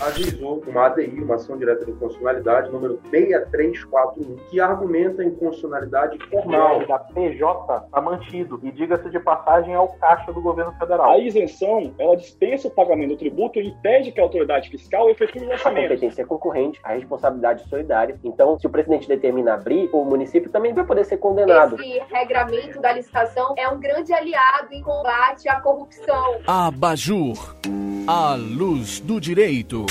ajuizou uma ADI, uma ação direta de inconstitucionalidade, número 6341, que argumenta a inconstitucionalidade formal. da PJ está mantido e, diga-se de passagem, é o caixa do governo federal. A isenção, ela dispensa o pagamento do tributo e impede que a autoridade fiscal efetue o A orçamento. competência é concorrente, a responsabilidade solidária. Então, se o presidente determina abrir, o município também vai poder ser condenado. Esse regramento da licitação é um grande aliado em combate à corrupção. Abajur, a luz do direito.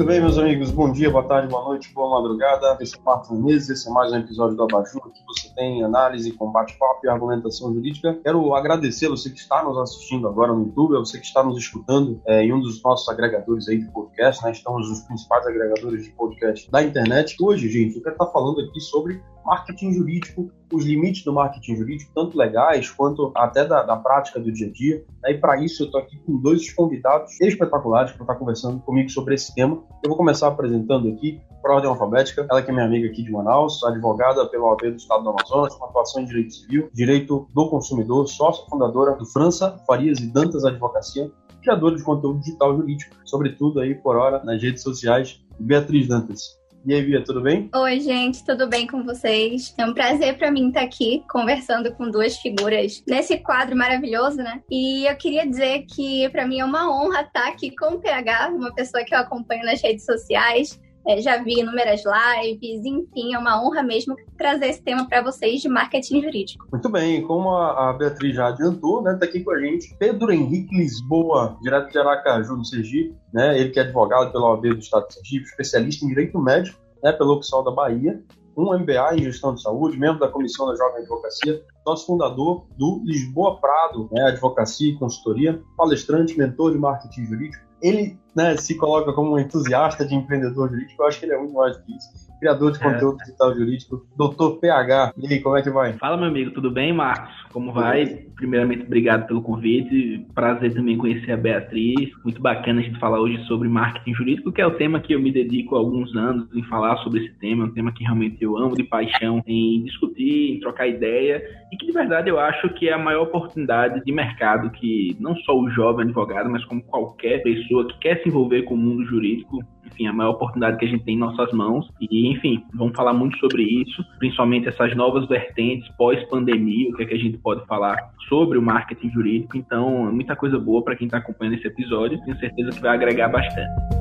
Muito bem, meus amigos. Bom dia, boa tarde, boa noite, boa madrugada. Esse é o Marcos Menezes, esse é mais um episódio do Abajur, você tem análise, combate papo e argumentação jurídica. Quero agradecer você que está nos assistindo agora no YouTube, a você que está nos escutando é, em um dos nossos agregadores aí de podcast, né? Estamos nos principais agregadores de podcast da internet. Hoje, gente, eu quero estar falando aqui sobre marketing jurídico, os limites do marketing jurídico, tanto legais quanto até da, da prática do dia a dia. E para isso eu estou aqui com dois convidados espetaculares para estar conversando comigo sobre esse tema. Eu vou começar apresentando aqui, por ordem alfabética, ela que é minha amiga aqui de Manaus, advogada pela OAB do Estado do Amazonas, com atuação em direito civil, direito do consumidor, sócia fundadora do França, Farias e Dantas Advocacia, criadora de conteúdo digital jurídico, sobretudo aí por hora nas redes sociais, Beatriz Dantas. E aí, Bia, tudo bem? Oi, gente, tudo bem com vocês? É um prazer para mim estar aqui conversando com duas figuras nesse quadro maravilhoso, né? E eu queria dizer que para mim é uma honra estar aqui com o PH, uma pessoa que eu acompanho nas redes sociais. É, já vi inúmeras lives, enfim, é uma honra mesmo trazer esse tema para vocês de marketing jurídico. Muito bem, como a, Beatriz já adiantou, né, tá aqui com a gente Pedro Henrique Lisboa, direto de Aracaju, no Sergipe, né, ele que é advogado pela OAB do Estado de Sergipe, especialista em direito médico, né, pela opção da Bahia, um MBA em gestão de saúde, membro da comissão da Jovem Advocacia, sócio fundador do Lisboa Prado, né, advocacia e consultoria, palestrante, mentor de marketing jurídico. Ele né, se coloca como um entusiasta de empreendedor jurídico, eu acho que ele é muito mais do que isso. Criador de conteúdo digital jurídico, doutor PH. E aí, como é que vai? Fala, meu amigo, tudo bem, Marcos? Como vai? Primeiramente, obrigado pelo convite. Prazer também conhecer a Beatriz. Muito bacana a gente falar hoje sobre marketing jurídico, que é o tema que eu me dedico há alguns anos em falar sobre esse tema. É um tema que realmente eu amo de paixão em discutir, em trocar ideia e que, de verdade, eu acho que é a maior oportunidade de mercado que não só o jovem advogado, mas como qualquer pessoa que quer se envolver com o mundo jurídico enfim, a maior oportunidade que a gente tem em nossas mãos. E, enfim, vamos falar muito sobre isso, principalmente essas novas vertentes pós-pandemia, o que é que a gente pode falar sobre o marketing jurídico. Então, é muita coisa boa para quem está acompanhando esse episódio. Tenho certeza que vai agregar bastante.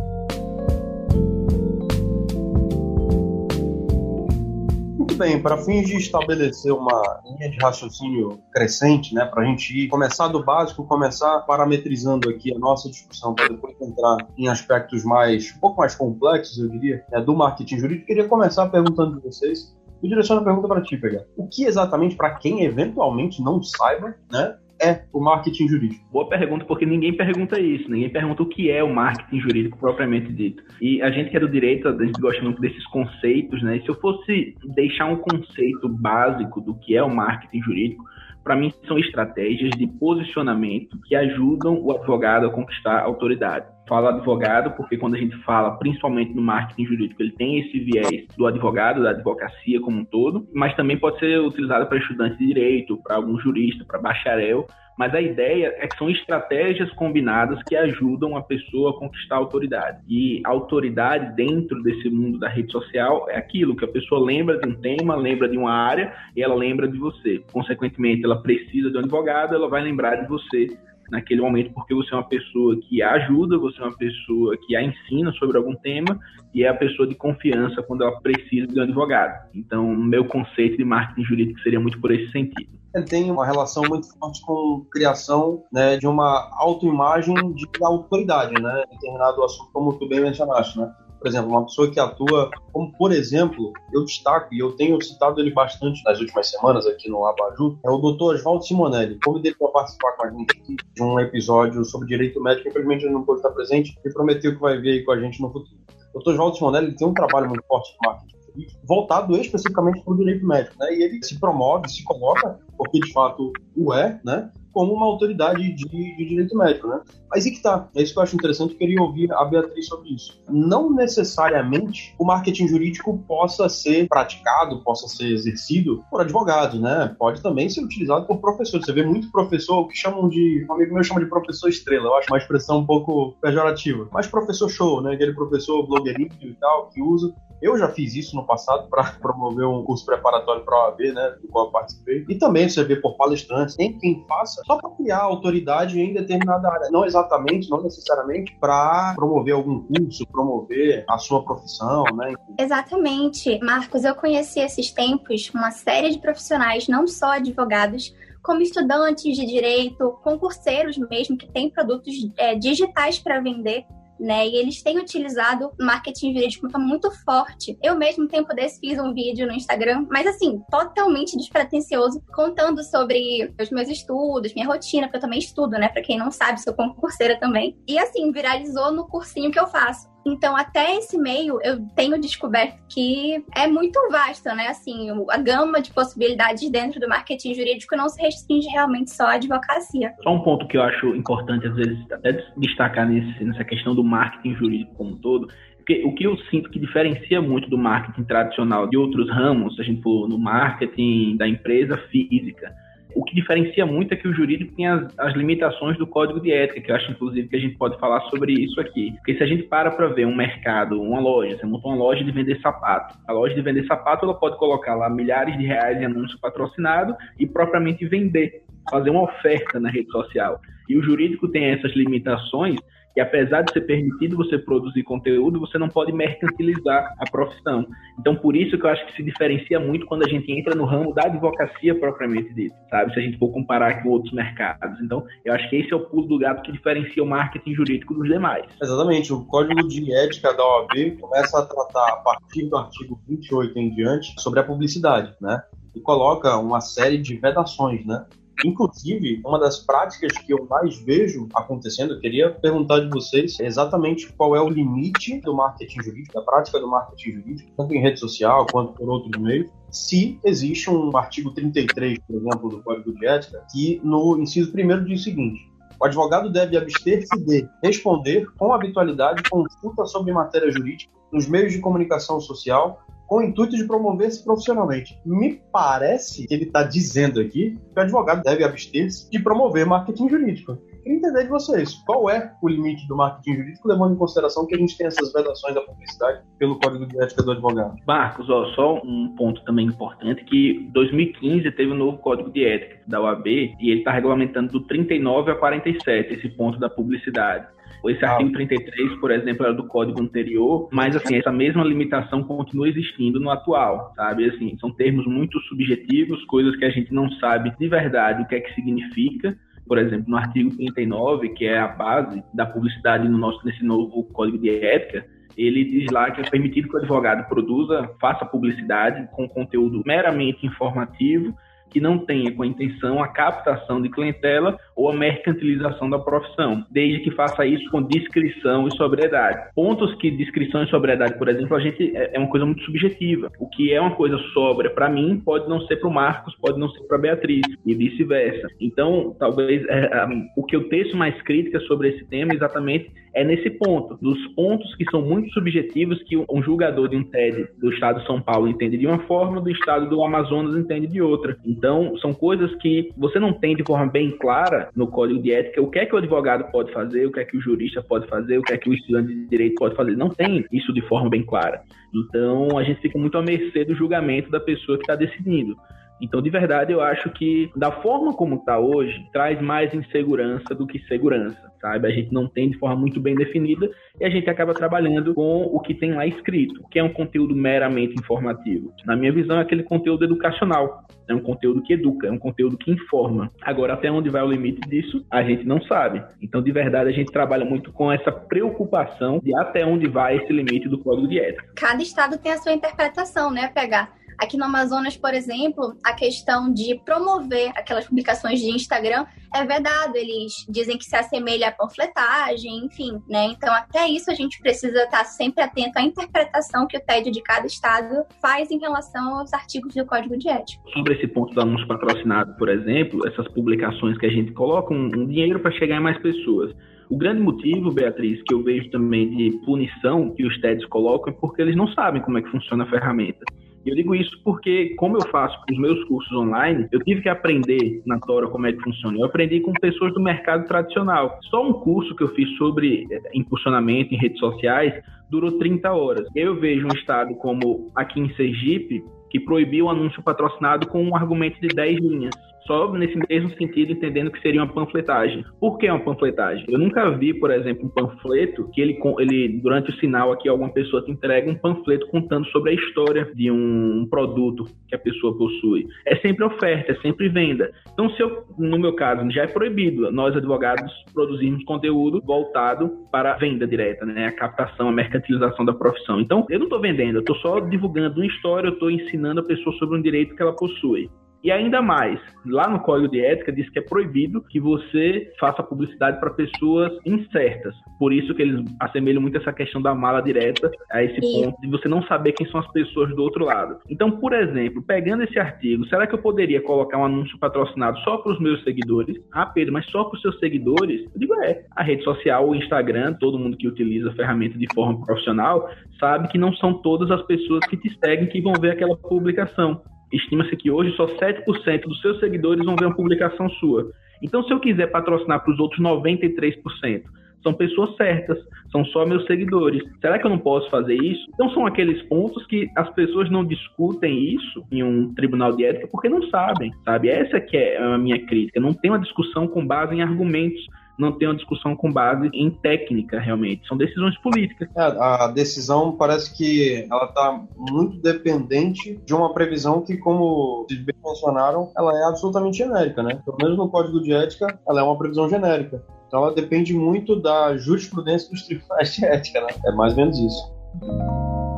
Bem, para fins de estabelecer uma linha de raciocínio crescente, né, para a gente ir, começar do básico, começar parametrizando aqui a nossa discussão, para depois entrar em aspectos mais, um pouco mais complexos, eu diria, né, do marketing jurídico, queria começar perguntando de vocês, eu direciono a pergunta para ti, Pega. O que exatamente, para quem eventualmente não saiba, né, é o marketing jurídico? Boa pergunta, porque ninguém pergunta isso, ninguém pergunta o que é o marketing jurídico propriamente dito. E a gente que é do direito, a gente gosta muito desses conceitos, né? E se eu fosse deixar um conceito básico do que é o marketing jurídico, para mim são estratégias de posicionamento que ajudam o advogado a conquistar a autoridade. Falo advogado porque quando a gente fala, principalmente no marketing jurídico, ele tem esse viés do advogado, da advocacia como um todo, mas também pode ser utilizado para estudante de direito, para algum jurista, para bacharel, mas a ideia é que são estratégias combinadas que ajudam a pessoa a conquistar a autoridade. E a autoridade dentro desse mundo da rede social é aquilo que a pessoa lembra de um tema, lembra de uma área e ela lembra de você. Consequentemente, ela precisa de um advogado, ela vai lembrar de você naquele momento porque você é uma pessoa que a ajuda, você é uma pessoa que a ensina sobre algum tema e é a pessoa de confiança quando ela precisa de um advogado. Então, meu conceito de marketing jurídico seria muito por esse sentido ele tem uma relação muito forte com a criação né, de uma autoimagem de autoridade, né, em determinado assunto, como tu bem mencionaste, né? Por exemplo, uma pessoa que atua, como por exemplo, eu destaco, e eu tenho citado ele bastante nas últimas semanas aqui no Abaju, é o doutor Oswaldo Simonelli. Convidei para participar com a gente aqui de um episódio sobre direito médico, infelizmente ele não pôde estar presente, e prometeu que vai vir aí com a gente no futuro. O doutor Oswaldo Simonelli tem um trabalho muito forte de marketing voltado especificamente para o direito médico, né? E ele se promove, se coloca, porque de fato o é, né? Como uma autoridade de, de, direito médico, né? Mas e que tá? É isso que eu acho interessante, eu queria ouvir a Beatriz sobre isso. Não necessariamente o marketing jurídico possa ser praticado, possa ser exercido por advogados, né? Pode também ser utilizado por professores. Você vê muito professor que chamam de, um amigo meu chama de professor estrela, eu acho uma expressão um pouco pejorativa. Mas professor show, né? Aquele professor blogueirinho e tal, que usa eu já fiz isso no passado para promover um curso preparatório para a OAB, né, do qual eu participei. E também você vê por palestrantes, tem quem faça só para criar autoridade em determinada área. Não exatamente, não necessariamente para promover algum curso, promover a sua profissão, né? Exatamente. Marcos, eu conheci esses tempos uma série de profissionais, não só advogados, como estudantes de direito, concurseiros mesmo, que têm produtos é, digitais para vender né? E eles têm utilizado marketing jurídico de forma muito forte. Eu mesmo, tempo desse, fiz um vídeo no Instagram, mas assim, totalmente despretensioso, contando sobre os meus estudos, minha rotina, porque eu também estudo, né? Pra quem não sabe, sou concurseira também. E assim, viralizou no cursinho que eu faço. Então, até esse meio, eu tenho descoberto que é muito vasto, né? Assim, a gama de possibilidades dentro do marketing jurídico não se restringe realmente só à advocacia. Só um ponto que eu acho importante, às vezes, até destacar nesse, nessa questão do marketing jurídico como um todo, porque o que eu sinto que diferencia muito do marketing tradicional de outros ramos, a gente for no marketing da empresa física, o que diferencia muito é que o jurídico tem as, as, limitações do código de ética, que eu acho, inclusive, que a gente pode falar sobre isso aqui. Porque se a gente para para ver um mercado, uma loja, você monta uma loja de vender sapato. A loja de vender sapato, ela pode colocar lá milhares de reais em anúncio patrocinado e propriamente vender, fazer uma oferta na rede social. E o jurídico tem essas limitações que apesar de ser permitido você produzir conteúdo, você não pode mercantilizar a profissão. Então, por isso que eu acho que se diferencia muito quando a gente entra no ramo da advocacia propriamente dito, sabe? Se a gente for comparar com outros mercados. Então, eu acho que esse é o pulo do gato que diferencia o marketing jurídico dos demais. Exatamente. O Código de Ética da OAB começa a tratar, a partir do artigo 28 em diante, sobre a publicidade, né? E coloca uma série de vedações, né? Inclusive, uma das práticas que eu mais vejo acontecendo, eu queria perguntar de vocês exatamente qual é o limite do marketing jurídico, da prática do marketing jurídico, tanto em rede social quanto por outros meios, se existe um artigo 33, por exemplo, do Código de Ética, que no inciso primeiro diz o seguinte: o advogado deve abster-se de responder com habitualidade consulta sobre matéria jurídica nos meios de comunicação social com o intuito de promover-se profissionalmente. Me parece que ele está dizendo aqui que o advogado deve abster-se de promover marketing jurídico. Queria entender de vocês, qual é o limite do marketing jurídico, levando em consideração que a gente tem essas vedações da publicidade pelo Código de Ética do Advogado? Marcos, ó, só um ponto também importante, que 2015 teve um novo Código de Ética da OAB e ele está regulamentando do 39 a 47 esse ponto da publicidade. Esse ah. artigo 33, por exemplo, era do código anterior, mas assim, essa mesma limitação continua existindo no atual, sabe? Assim, são termos muito subjetivos, coisas que a gente não sabe de verdade o que é que significa. Por exemplo, no artigo 39, que é a base da publicidade no nosso, nesse novo código de ética, ele diz lá que é permitido que o advogado produza, faça publicidade com conteúdo meramente informativo que não tenha com a intenção a captação de clientela ou a mercantilização da profissão, desde que faça isso com discrição e sobriedade. Pontos que discrição e sobriedade, por exemplo, a gente é, é uma coisa muito subjetiva. O que é uma coisa sóbria para mim pode não ser para o Marcos, pode não ser para Beatriz e vice-versa. Então, talvez é, o que eu teço mais crítica sobre esse tema exatamente é nesse ponto, dos pontos que são muito subjetivos que um julgador de um TED do estado de São Paulo entende de uma forma, do estado do Amazonas entende de outra. Então, são coisas que você não tem de forma bem clara no código de ética o que é que o advogado pode fazer, o que é que o jurista pode fazer, o que é que o estudante de direito pode fazer. Não tem isso de forma bem clara. Então, a gente fica muito à mercê do julgamento da pessoa que está decidindo. Então, de verdade, eu acho que da forma como está hoje, traz mais insegurança do que segurança, sabe? A gente não tem de forma muito bem definida e a gente acaba trabalhando com o que tem lá escrito, que é um conteúdo meramente informativo. Na minha visão, é aquele conteúdo educacional. É um conteúdo que educa, é um conteúdo que informa. Agora, até onde vai o limite disso, a gente não sabe. Então, de verdade, a gente trabalha muito com essa preocupação de até onde vai esse limite do código de ética. Cada estado tem a sua interpretação, né, pegar Aqui no Amazonas, por exemplo, a questão de promover aquelas publicações de Instagram é vedado. Eles dizem que se assemelha à panfletagem, enfim, né? Então, até isso a gente precisa estar sempre atento à interpretação que o TED de cada estado faz em relação aos artigos do Código de Ética. Sobre esse ponto do anúncio patrocinado, por exemplo, essas publicações que a gente coloca um, um dinheiro para chegar em mais pessoas. O grande motivo, Beatriz, que eu vejo também de punição que os TEDs colocam é porque eles não sabem como é que funciona a ferramenta. Eu digo isso porque, como eu faço os meus cursos online, eu tive que aprender na Tora como é que funciona. Eu aprendi com pessoas do mercado tradicional. Só um curso que eu fiz sobre eh, impulsionamento em redes sociais durou 30 horas. Eu vejo um estado como aqui em Sergipe, que proibiu o anúncio patrocinado com um argumento de 10 linhas só nesse mesmo sentido, entendendo que seria uma panfletagem. Por que uma panfletagem? Eu nunca vi, por exemplo, um panfleto que ele, ele durante o sinal aqui, alguma pessoa te entrega um panfleto contando sobre a história de um produto que a pessoa possui. É sempre oferta, é sempre venda. Então, se eu, no meu caso, já é proibido nós advogados produzirmos conteúdo voltado para a venda direta, né? A captação, a mercantilização da profissão. Então, eu não estou vendendo, eu estou só divulgando uma história, eu estou ensinando a pessoa sobre um direito que ela possui. E ainda mais, lá no Código de Ética diz que é proibido que você faça publicidade para pessoas incertas. Por isso que eles assemelham muito essa questão da mala direta a esse ponto de você não saber quem são as pessoas do outro lado. Então, por exemplo, pegando esse artigo, será que eu poderia colocar um anúncio patrocinado só para os meus seguidores? Ah, Pedro, mas só para os seus seguidores? Eu digo, é. A rede social, o Instagram, todo mundo que utiliza a ferramenta de forma profissional, sabe que não são todas as pessoas que te seguem que vão ver aquela publicação. Estima-se que hoje só 7% dos seus seguidores vão ver uma publicação sua. Então, se eu quiser patrocinar para os outros 93%, são pessoas certas, são só meus seguidores. Será que eu não posso fazer isso? Então, são aqueles pontos que as pessoas não discutem isso em um tribunal de ética porque não sabem, sabe? Essa que é a minha crítica. Não tem uma discussão com base em argumentos não tem uma discussão com base em técnica, realmente. São decisões políticas. É, a decisão parece que ela está muito dependente de uma previsão que, como vocês bem mencionaram, ela é absolutamente genérica, né? Pelo menos no Código de Ética, ela é uma previsão genérica. Então ela depende muito da jurisprudência dos tribunais de ética, né? É mais ou menos isso.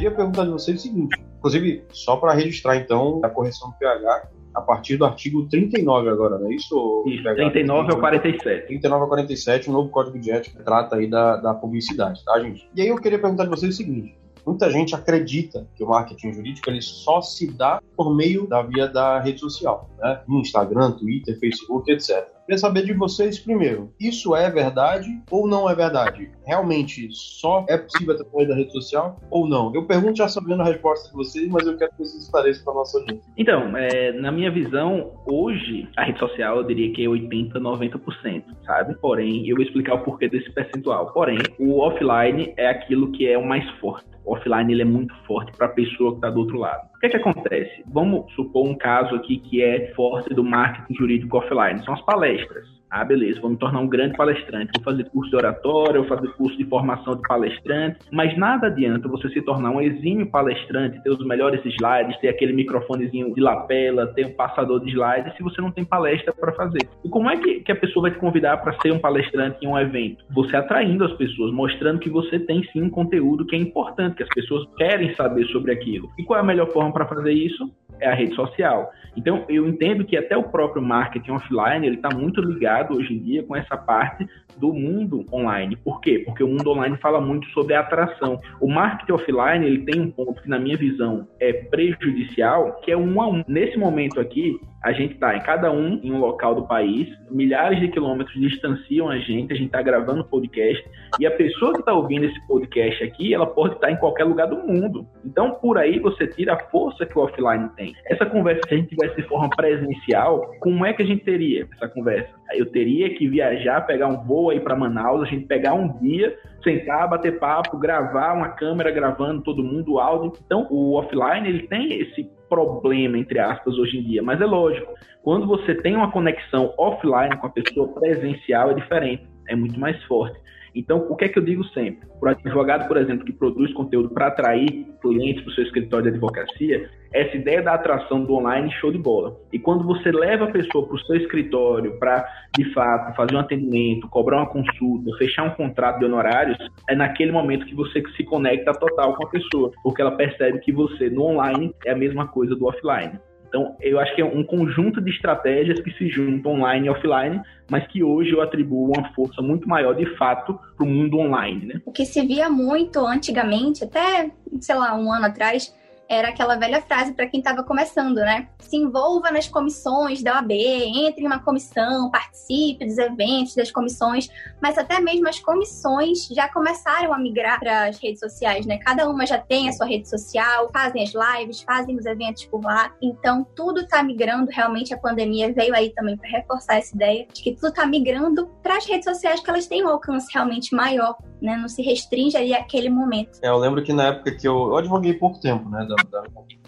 Queria perguntar de vocês o seguinte: Inclusive, só para registrar, então, a correção do pH, a partir do artigo 39 agora, não é isso? Isso, 39 ao 47. 39 ao 47, o novo Código de Ética trata aí da, da publicidade, tá, gente? E aí eu queria perguntar de vocês o seguinte, muita gente acredita que o marketing jurídico ele só se dá por meio da via da rede social, né? Instagram, Twitter, Facebook, etc. Queria saber de vocês primeiro, isso é verdade ou não é verdade? Realmente só é possível através da rede social ou não? Eu pergunto já sabendo a resposta de vocês, mas eu quero que vocês esclareçam para a nossa audiência. Então, é, na minha visão, hoje a rede social eu diria que é 80%, 90%, sabe? Porém, eu vou explicar o porquê desse percentual. Porém, o offline é aquilo que é o mais forte. Offline ele é muito forte para a pessoa que está do outro lado. O que, é que acontece? Vamos supor um caso aqui que é forte do marketing jurídico offline. São as palestras. Ah, beleza, vou me tornar um grande palestrante, vou fazer curso de oratória, vou fazer curso de formação de palestrante, mas nada adianta você se tornar um exímio palestrante, ter os melhores slides, ter aquele microfonezinho de lapela, ter um passador de slides, se você não tem palestra para fazer. E como é que, que a pessoa vai te convidar para ser um palestrante em um evento? Você atraindo as pessoas, mostrando que você tem sim um conteúdo que é importante, que as pessoas querem saber sobre aquilo. E qual é a melhor forma para fazer isso? É a rede social. Então, eu entendo que até o próprio marketing offline, ele está muito ligado hoje em dia com essa parte do mundo online. Por quê? Porque o mundo online fala muito sobre atração. O marketing offline, ele tem um ponto que, na minha visão, é prejudicial, que é um a um. Nesse momento aqui, a gente está em cada um em um local do país, milhares de quilômetros distanciam a gente, a gente está gravando podcast e a pessoa que está ouvindo esse podcast aqui, ela pode estar tá em qualquer lugar do mundo. Então, por aí você tira a força que o offline tem. Essa conversa, se a gente tivesse de forma presencial, como é que a gente teria essa conversa? Eu teria que viajar, pegar um voo aí para Manaus, a gente pegar um dia, sentar, bater papo, gravar uma câmera gravando todo mundo, áudio. Então, o offline ele tem esse problema, entre aspas, hoje em dia. Mas é lógico, quando você tem uma conexão offline com a pessoa presencial, é diferente. é muito mais forte. Então, o que é que eu digo sempre? Para o advogado, por exemplo, que produz conteúdo para atrair clientes para o seu escritório de advocacia, essa ideia da atração do online show de bola. E quando você leva a pessoa para o seu escritório para, de fato, fazer um atendimento, cobrar uma consulta, fechar um contrato de honorários, é naquele momento que você se conecta total com a pessoa, porque ela percebe que você no online é a mesma coisa do offline. Então, eu acho que é um conjunto de estratégias que se juntam online e offline, mas que hoje eu atribuo uma força muito maior, de fato, para o mundo online. Né? O que se via muito antigamente, até, sei lá, um ano atrás, era aquela velha frase para quem estava começando, né? Se envolva nas comissões da OAB, entre em uma comissão, participe dos eventos das comissões, mas até mesmo as comissões já começaram a migrar para as redes sociais, né? Cada uma já tem a sua rede social, fazem as lives, fazem os eventos por lá. Então, tudo está migrando. Realmente, a pandemia veio aí também para reforçar essa ideia de que tudo está migrando para as redes sociais, que elas têm um alcance realmente maior, né? Não se restringe ali àquele momento. É, eu lembro que na época que eu, eu advoguei pouco tempo, né? Da, da,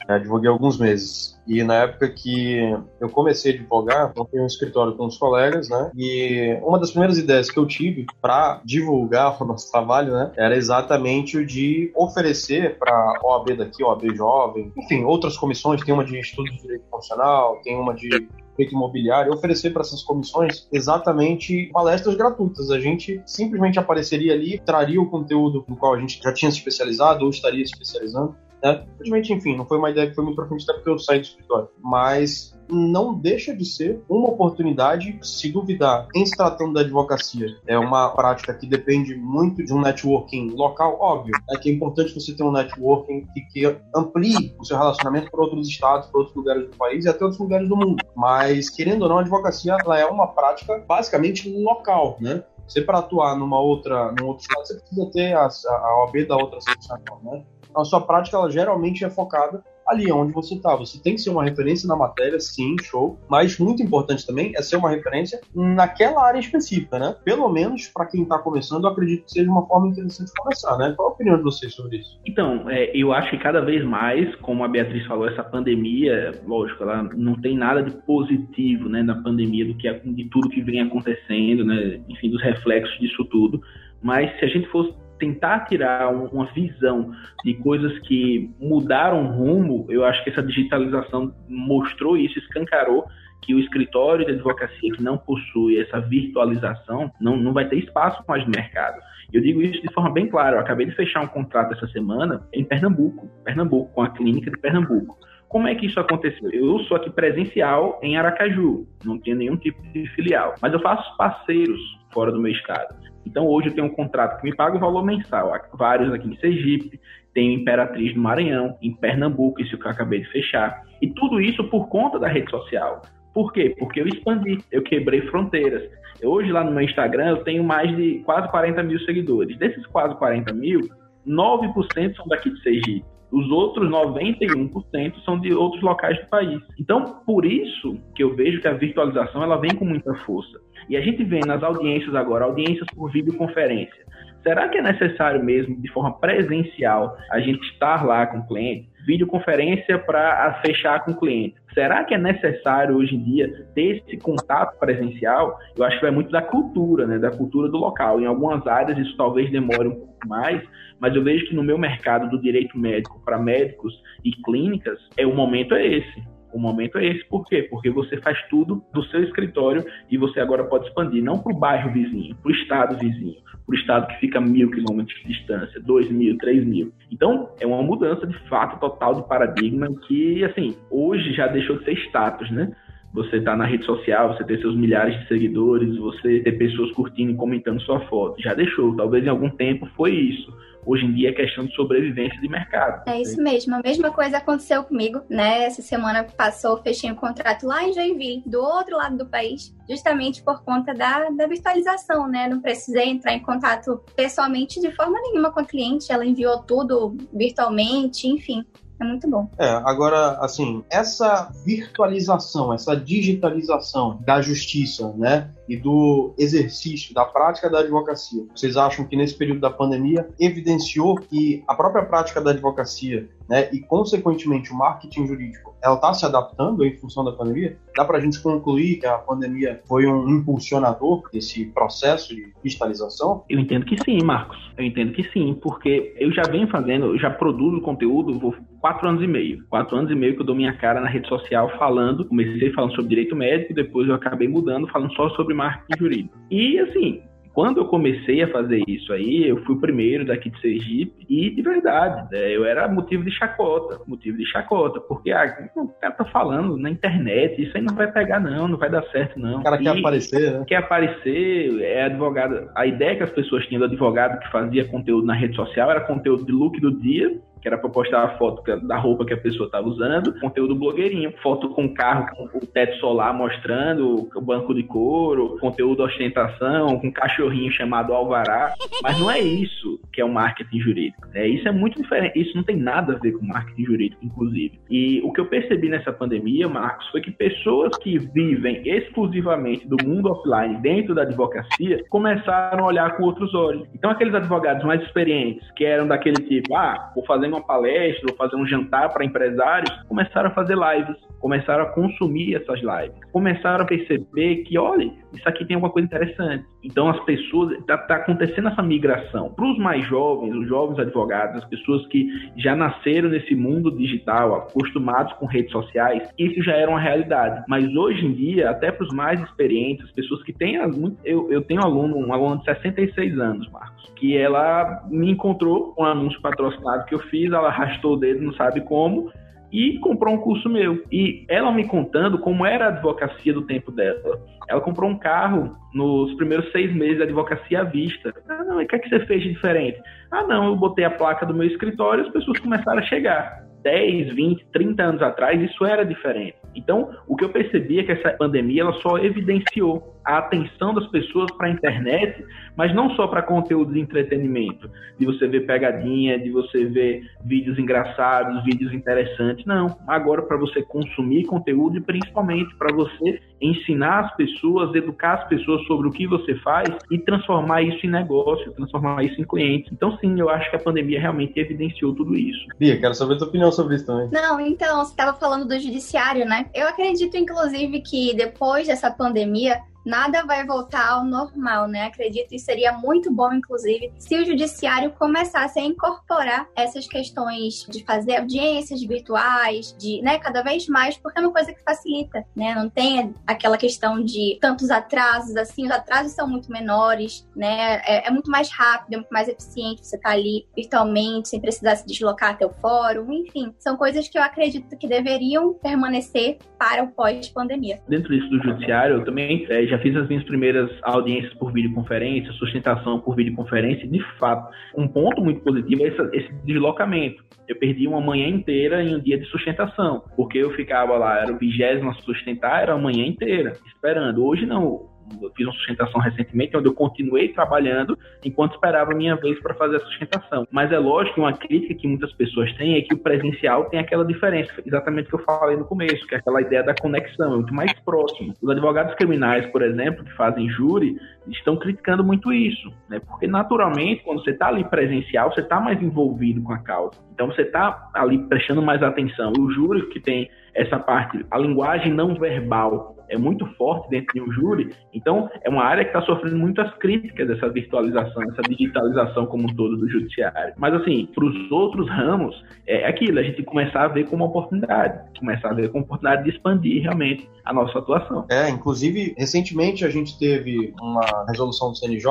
advoguei alguns meses. E na época que eu comecei a advogar, tenho um escritório com os colegas, né? E uma das primeiras ideias que eu tive para divulgar o nosso trabalho, né, era exatamente o de oferecer para OAB daqui, OAB Jovem, enfim, outras comissões, tem uma de estudo de direito constitucional, tem uma de direito imobiliário, oferecer para essas comissões exatamente palestras gratuitas. A gente simplesmente apareceria ali, traria o conteúdo no qual a gente já tinha se especializado ou estaria se especializando né? Infelizmente, enfim, não foi uma ideia que foi muito frente, até porque eu saí do escritório. Mas não deixa de ser uma oportunidade, se duvidar, em se tratando da advocacia. É uma prática que depende muito de um networking local, óbvio. É que é importante você ter um networking que, que amplie o seu relacionamento para outros estados, para outros lugares do país e até outros lugares do mundo. Mas, querendo ou não, a advocacia ela é uma prática basicamente local, né? Você para atuar numa outra, num outro estado, você precisa ter a, a OAB da outra associação, né? A sua prática ela geralmente é focada ali onde você está. Você tem que ser uma referência na matéria, sim, show. Mas muito importante também é ser uma referência naquela área específica, né? Pelo menos para quem está começando, eu acredito que seja uma forma interessante de começar, né? Qual a opinião de vocês sobre isso? Então, é, eu acho que cada vez mais, como a Beatriz falou, essa pandemia, lógico, ela não tem nada de positivo, né, na pandemia do que de tudo que vem acontecendo, né? Enfim, dos reflexos disso tudo. Mas se a gente fosse tentar tirar uma visão de coisas que mudaram rumo, eu acho que essa digitalização mostrou isso, escancarou que o escritório de advocacia que não possui essa virtualização não, não vai ter espaço mais no mercado. Eu digo isso de forma bem clara. Eu acabei de fechar um contrato essa semana em Pernambuco, Pernambuco, com a clínica de Pernambuco. Como é que isso aconteceu? Eu sou aqui presencial em Aracaju, não tenho nenhum tipo de filial, mas eu faço parceiros fora do meu estado. Então hoje eu tenho um contrato que me paga o valor mensal, vários aqui em Sergipe, tem Imperatriz no Maranhão, em Pernambuco, isso que eu acabei de fechar. E tudo isso por conta da rede social. Por quê? Porque eu expandi, eu quebrei fronteiras. Hoje lá no meu Instagram eu tenho mais de quase 40 mil seguidores. Desses quase 40 mil, 9% são daqui de Sergipe. Os outros 91% são de outros locais do país. Então, por isso que eu vejo que a virtualização ela vem com muita força. E a gente vê nas audiências agora, audiências por videoconferência. Será que é necessário mesmo, de forma presencial, a gente estar lá com o cliente? Videoconferência para fechar com o cliente. Será que é necessário hoje em dia ter esse contato presencial? Eu acho que vai muito da cultura, né? Da cultura do local. Em algumas áreas isso talvez demore um pouco mais, mas eu vejo que no meu mercado do direito médico para médicos e clínicas, é o momento é esse o momento é esse. Por quê? Porque você faz tudo do seu escritório e você agora pode expandir, não para o bairro vizinho, para o estado vizinho, para o estado que fica mil quilômetros de distância, dois mil, três mil. Então, é uma mudança de fato total de paradigma que, assim, hoje já deixou de ser status, né? Você tá na rede social, você ter seus milhares de seguidores, você ter pessoas curtindo e comentando sua foto. Já deixou. Talvez em algum tempo foi isso hoje em dia é questão de sobrevivência de mercado. É isso mesmo. A mesma coisa aconteceu comigo, né? Essa semana passou, fechei um contrato lá em Joinville, do outro lado do país, justamente por conta da, da virtualização, né? Não precisei entrar em contato pessoalmente de forma nenhuma com a cliente, ela enviou tudo virtualmente, enfim. É muito bom. É, agora, assim, essa virtualização, essa digitalização da justiça, né, e do exercício, da prática da advocacia, vocês acham que nesse período da pandemia evidenciou que a própria prática da advocacia né, e consequentemente o marketing jurídico, ela está se adaptando em função da pandemia, dá para a gente concluir que a pandemia foi um impulsionador desse processo de digitalização? Eu entendo que sim, Marcos. Eu entendo que sim, porque eu já venho fazendo, já produzo conteúdo, vou quatro anos e meio. Quatro anos e meio que eu dou minha cara na rede social falando, comecei falando sobre direito médico, depois eu acabei mudando, falando só sobre marketing jurídico. E assim, quando eu comecei a fazer isso aí, eu fui o primeiro daqui de Sergipe e, de verdade, né, eu era motivo de chacota, motivo de chacota, porque ah, o cara tá falando na internet, isso aí não vai pegar não, não vai dar certo não. O cara e quer aparecer, né? Quer aparecer, é advogado. A ideia que as pessoas tinham do advogado que fazia conteúdo na rede social era conteúdo de look do dia, que era para postar a foto da roupa que a pessoa estava usando, conteúdo blogueirinho, foto com carro com o teto solar mostrando o banco de couro, conteúdo ostentação, com um cachorrinho chamado Alvará, mas não é isso que é o marketing jurídico. É, isso é muito diferente, isso não tem nada a ver com marketing jurídico, inclusive. E o que eu percebi nessa pandemia, Marcos, foi que pessoas que vivem exclusivamente do mundo offline dentro da advocacia começaram a olhar com outros olhos. Então aqueles advogados mais experientes, que eram daquele tipo, ah, vou fazer uma palestra ou fazer um jantar para empresários, começaram a fazer lives, começaram a consumir essas lives, começaram a perceber que, olha, isso aqui tem alguma coisa interessante. Então as pessoas, está tá acontecendo essa migração. Para os mais jovens, os jovens advogados, as pessoas que já nasceram nesse mundo digital, acostumados com redes sociais, isso já era uma realidade. Mas hoje em dia, até para os mais experientes, as pessoas que têm, eu, eu tenho um aluno, um aluno de 66 anos, Marcos, que ela me encontrou com um anúncio patrocinado que eu fiz ela arrastou o dedo, não sabe como, e comprou um curso meu. E ela me contando como era a advocacia do tempo dela. Ela comprou um carro nos primeiros seis meses de advocacia à vista. Ah, não, e o que, é que você fez de diferente? Ah, não, eu botei a placa do meu escritório e as pessoas começaram a chegar. 10, 20, 30 anos atrás, isso era diferente. Então, o que eu percebi é que essa pandemia ela só evidenciou a atenção das pessoas para a internet, mas não só para conteúdo de entretenimento, de você ver pegadinha, de você ver vídeos engraçados, vídeos interessantes, não. Agora para você consumir conteúdo e principalmente para você ensinar as pessoas, educar as pessoas sobre o que você faz e transformar isso em negócio, transformar isso em cliente. Então, sim, eu acho que a pandemia realmente evidenciou tudo isso. Bia, quero saber a tua opinião sobre isso também. Não, então, você estava falando do judiciário, né? Eu acredito, inclusive, que depois dessa pandemia, nada vai voltar ao normal, né? Acredito que seria muito bom, inclusive, se o judiciário começasse a incorporar essas questões de fazer audiências virtuais, de, né, cada vez mais, porque é uma coisa que facilita, né? Não tem aquela questão de tantos atrasos, assim, os atrasos são muito menores, né? É, é muito mais rápido, é muito mais eficiente você tá ali virtualmente, sem precisar se deslocar até o fórum, enfim, são coisas que eu acredito que deveriam permanecer para o pós-pandemia. Dentro disso do judiciário, eu também é, já fiz as minhas primeiras audiências por videoconferência, sustentação por videoconferência, de fato, um ponto muito positivo é esse, esse deslocamento. Eu perdi uma manhã inteira em um dia de sustentação, porque eu ficava lá, era o vigésimo a sustentar, era a manhã inteira, esperando. Hoje não, eu fiz uma sustentação recentemente, onde eu continuei trabalhando enquanto esperava a minha vez para fazer a sustentação. Mas é lógico que uma crítica que muitas pessoas têm é que o presencial tem aquela diferença, exatamente o que eu falei no começo, que é aquela ideia da conexão, é muito mais próximo. Os advogados criminais, por exemplo, que fazem júri, estão criticando muito isso, né? porque naturalmente, quando você está ali presencial, você está mais envolvido com a causa. Então você está ali prestando mais atenção. E o júri que tem essa parte, a linguagem não verbal é muito forte dentro de um júri, então é uma área que está sofrendo muitas críticas dessa virtualização, essa digitalização como um todo do judiciário. Mas assim, para os outros ramos, é aquilo, a gente começar a ver como oportunidade, começar a ver como oportunidade de expandir realmente a nossa atuação. É, inclusive, recentemente a gente teve uma resolução do CNJ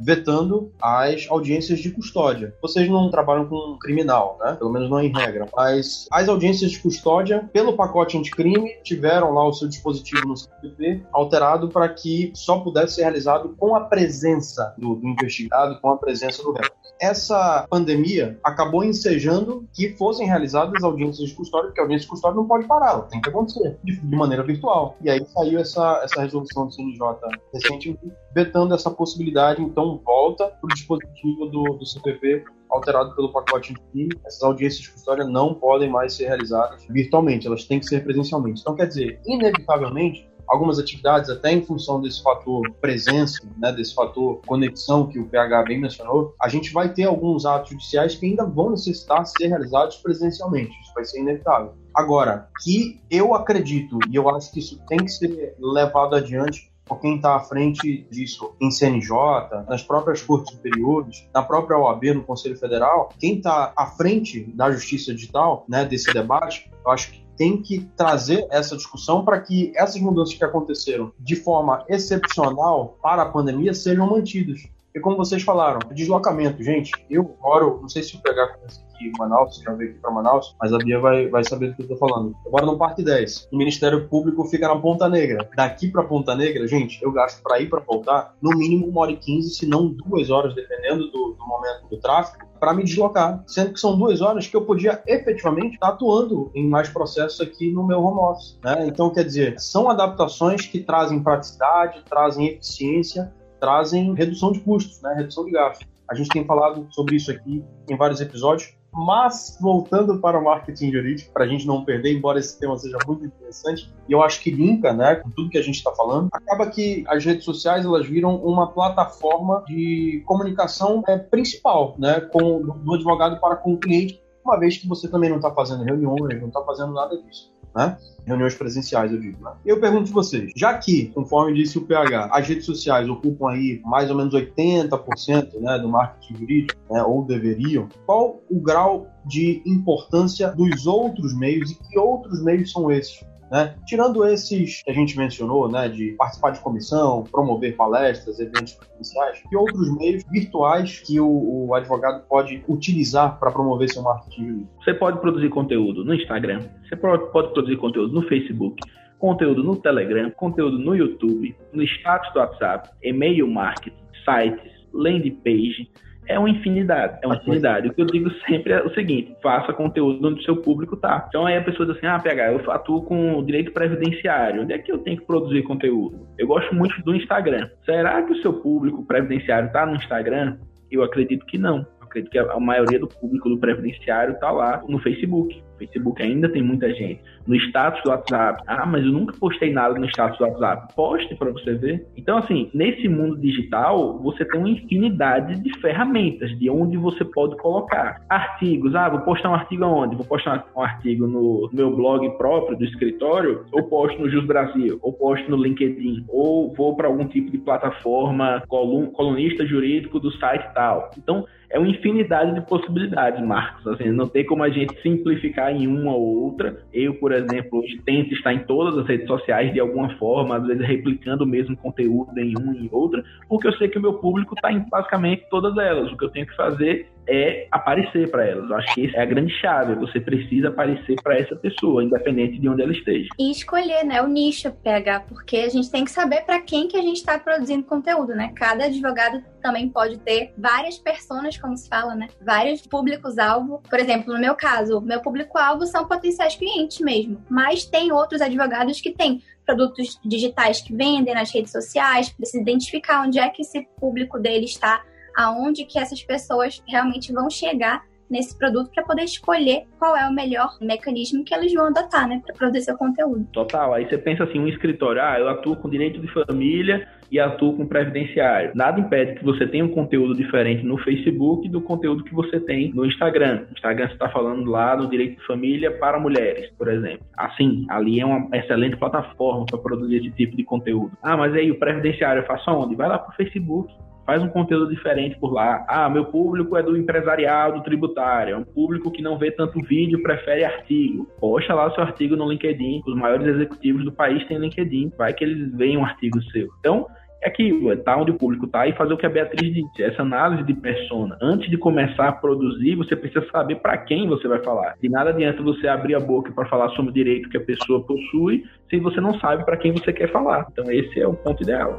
vetando as audiências de custódia. Vocês não trabalham com criminal, né? Pelo menos não em regra. Mas as audiências de custódia, pelo pacote anticrime, tiveram lá o seu dispositivo no Alterado para que só pudesse ser realizado com a presença do, do investigado, com a presença do réu. Essa pandemia acabou ensejando que fossem realizadas audiências de custódia, porque a audiência de custódia não pode parar, tem que acontecer de, de maneira virtual. E aí saiu essa, essa resolução do CNJ recentemente vetando essa possibilidade, então volta para o dispositivo do, do CPP alterado pelo pacote de essas audiências de custódia não podem mais ser realizadas virtualmente, elas têm que ser presencialmente. Então, quer dizer, inevitavelmente, algumas atividades até em função desse fator presença, né, desse fator conexão que o PH bem mencionou, a gente vai ter alguns atos judiciais que ainda vão necessitar ser realizados presencialmente. Isso vai ser inevitável. Agora, que eu acredito, e eu acho que isso tem que ser levado adiante quem está à frente disso em CNJ, nas próprias cortes superiores, na própria OAB, no Conselho Federal, quem está à frente da justiça digital, né, desse debate, eu acho que tem que trazer essa discussão para que essas mudanças que aconteceram de forma excepcional para a pandemia sejam mantidas. E como vocês falaram, deslocamento, gente, eu moro, não sei se eu pegar conhece aqui em Manaus, já veio aqui para Manaus, mas a Bia vai, vai saber do que eu tô falando. Eu moro no Parque 10. O Ministério Público fica na Ponta Negra. Daqui para Ponta Negra, gente, eu gasto para ir para voltar no mínimo uma hora e quinze, se não duas horas, dependendo do, do momento do tráfego, para me deslocar, sendo que são duas horas que eu podia efetivamente estar atuando em mais processos aqui no meu home office. Né? Então, quer dizer, são adaptações que trazem praticidade, trazem eficiência, trazem redução de custos, né? redução de gastos. A gente tem falado sobre isso aqui em vários episódios, mas voltando para o marketing jurídico, para a gente não perder, embora esse tema seja muito interessante, e eu acho que linka né, com tudo que a gente está falando, acaba que as redes sociais elas viram uma plataforma de comunicação é, principal né, com, do advogado para com o cliente, uma vez que você também não está fazendo reuniões, não está fazendo nada disso né? Reuniões presenciais, eu digo. Né? Eu pergunto a vocês, já que, conforme disse o PH, as redes sociais ocupam aí mais ou menos 80% né, do marketing jurídico, né, ou deveriam, qual o grau de importância dos outros meios e que outros meios são esses? Né? Tirando esses que a gente mencionou, né, de participar de comissão, promover palestras, eventos presenciais, que outros meios virtuais que o, o advogado pode utilizar para promover seu marketing jurídico? Você pode produzir conteúdo no Instagram, você pode, produzir conteúdo no Facebook, conteúdo no Telegram, conteúdo no YouTube, no status do WhatsApp, e-mail marketing, sites, landing page, é uma infinidade, é uma infinidade. O que eu digo sempre é o seguinte: faça conteúdo onde o seu público tá. Então aí a pessoa diz assim: ah, PH, eu atuo com direito previdenciário, onde é que eu tenho que produzir conteúdo? Eu gosto muito do Instagram. Será que o seu público previdenciário tá no Instagram? Eu acredito que não acredito que a maioria do público do previdenciário está lá no Facebook. Facebook ainda tem muita gente. No status do WhatsApp. Ah, mas eu nunca postei nada no status do WhatsApp. Poste para você ver. Então, assim, nesse mundo digital, você tem uma infinidade de ferramentas de onde você pode colocar. Artigos. Ah, vou postar um artigo aonde? Vou postar um artigo no meu blog próprio do escritório, ou posto no Jus Brasil, ou posto no LinkedIn, ou vou para algum tipo de plataforma, colunista jurídico do site tal. Então, é uma infinidade de possibilidades, Marcos. Assim, não tem como a gente simplificar em uma ou outra. Eu, por exemplo, hoje tento estar em todas as redes sociais de alguma forma, às vezes replicando o mesmo conteúdo em uma e outra, porque eu sei que o meu público está em basicamente todas elas. O que eu tenho que fazer é aparecer para elas. Eu acho que essa é a grande chave. Você precisa aparecer para essa pessoa, independente de onde ela esteja. E escolher, né, o nicho PH, porque a gente tem que saber para quem que a gente está produzindo conteúdo, né? Cada advogado também pode ter várias personas, como se fala, né? Vários públicos-alvo. Por exemplo, no meu caso, meu público-alvo são potenciais clientes mesmo. Mas tem outros advogados que têm produtos digitais que vendem nas redes sociais, precisa identificar onde é que esse público dele está aonde que essas pessoas realmente vão chegar nesse produto para poder escolher qual é o melhor mecanismo que eles vão adotar, né, para produzir seu conteúdo. Total. Aí você pensa assim, um escritório, ah, eu atuo com direito de família e atuo com previdenciário. Nada impede que você tenha um conteúdo diferente no Facebook do conteúdo que você tem no Instagram. No Instagram você está falando lá do direito de família para mulheres, por exemplo. Assim, ali é uma excelente plataforma para produzir esse tipo de conteúdo. Ah, mas aí o previdenciário eu faço onde? Vai lá para o Facebook faz um conteúdo diferente por lá. Ah, meu público é do empresarial, do tributário, é um público que não vê tanto vídeo, prefere artigo. Posta lá o seu artigo no LinkedIn. Os maiores executivos do país têm LinkedIn. Vai que eles veem um artigo seu. Então, é aquilo, é tá onde o público tá e fazer o que a Beatriz disse, essa análise de persona. Antes de começar a produzir, você precisa saber para quem você vai falar. De nada adianta você abrir a boca para falar sobre o direito que a pessoa possui, se você não sabe para quem você quer falar. Então esse é o ponto ideal.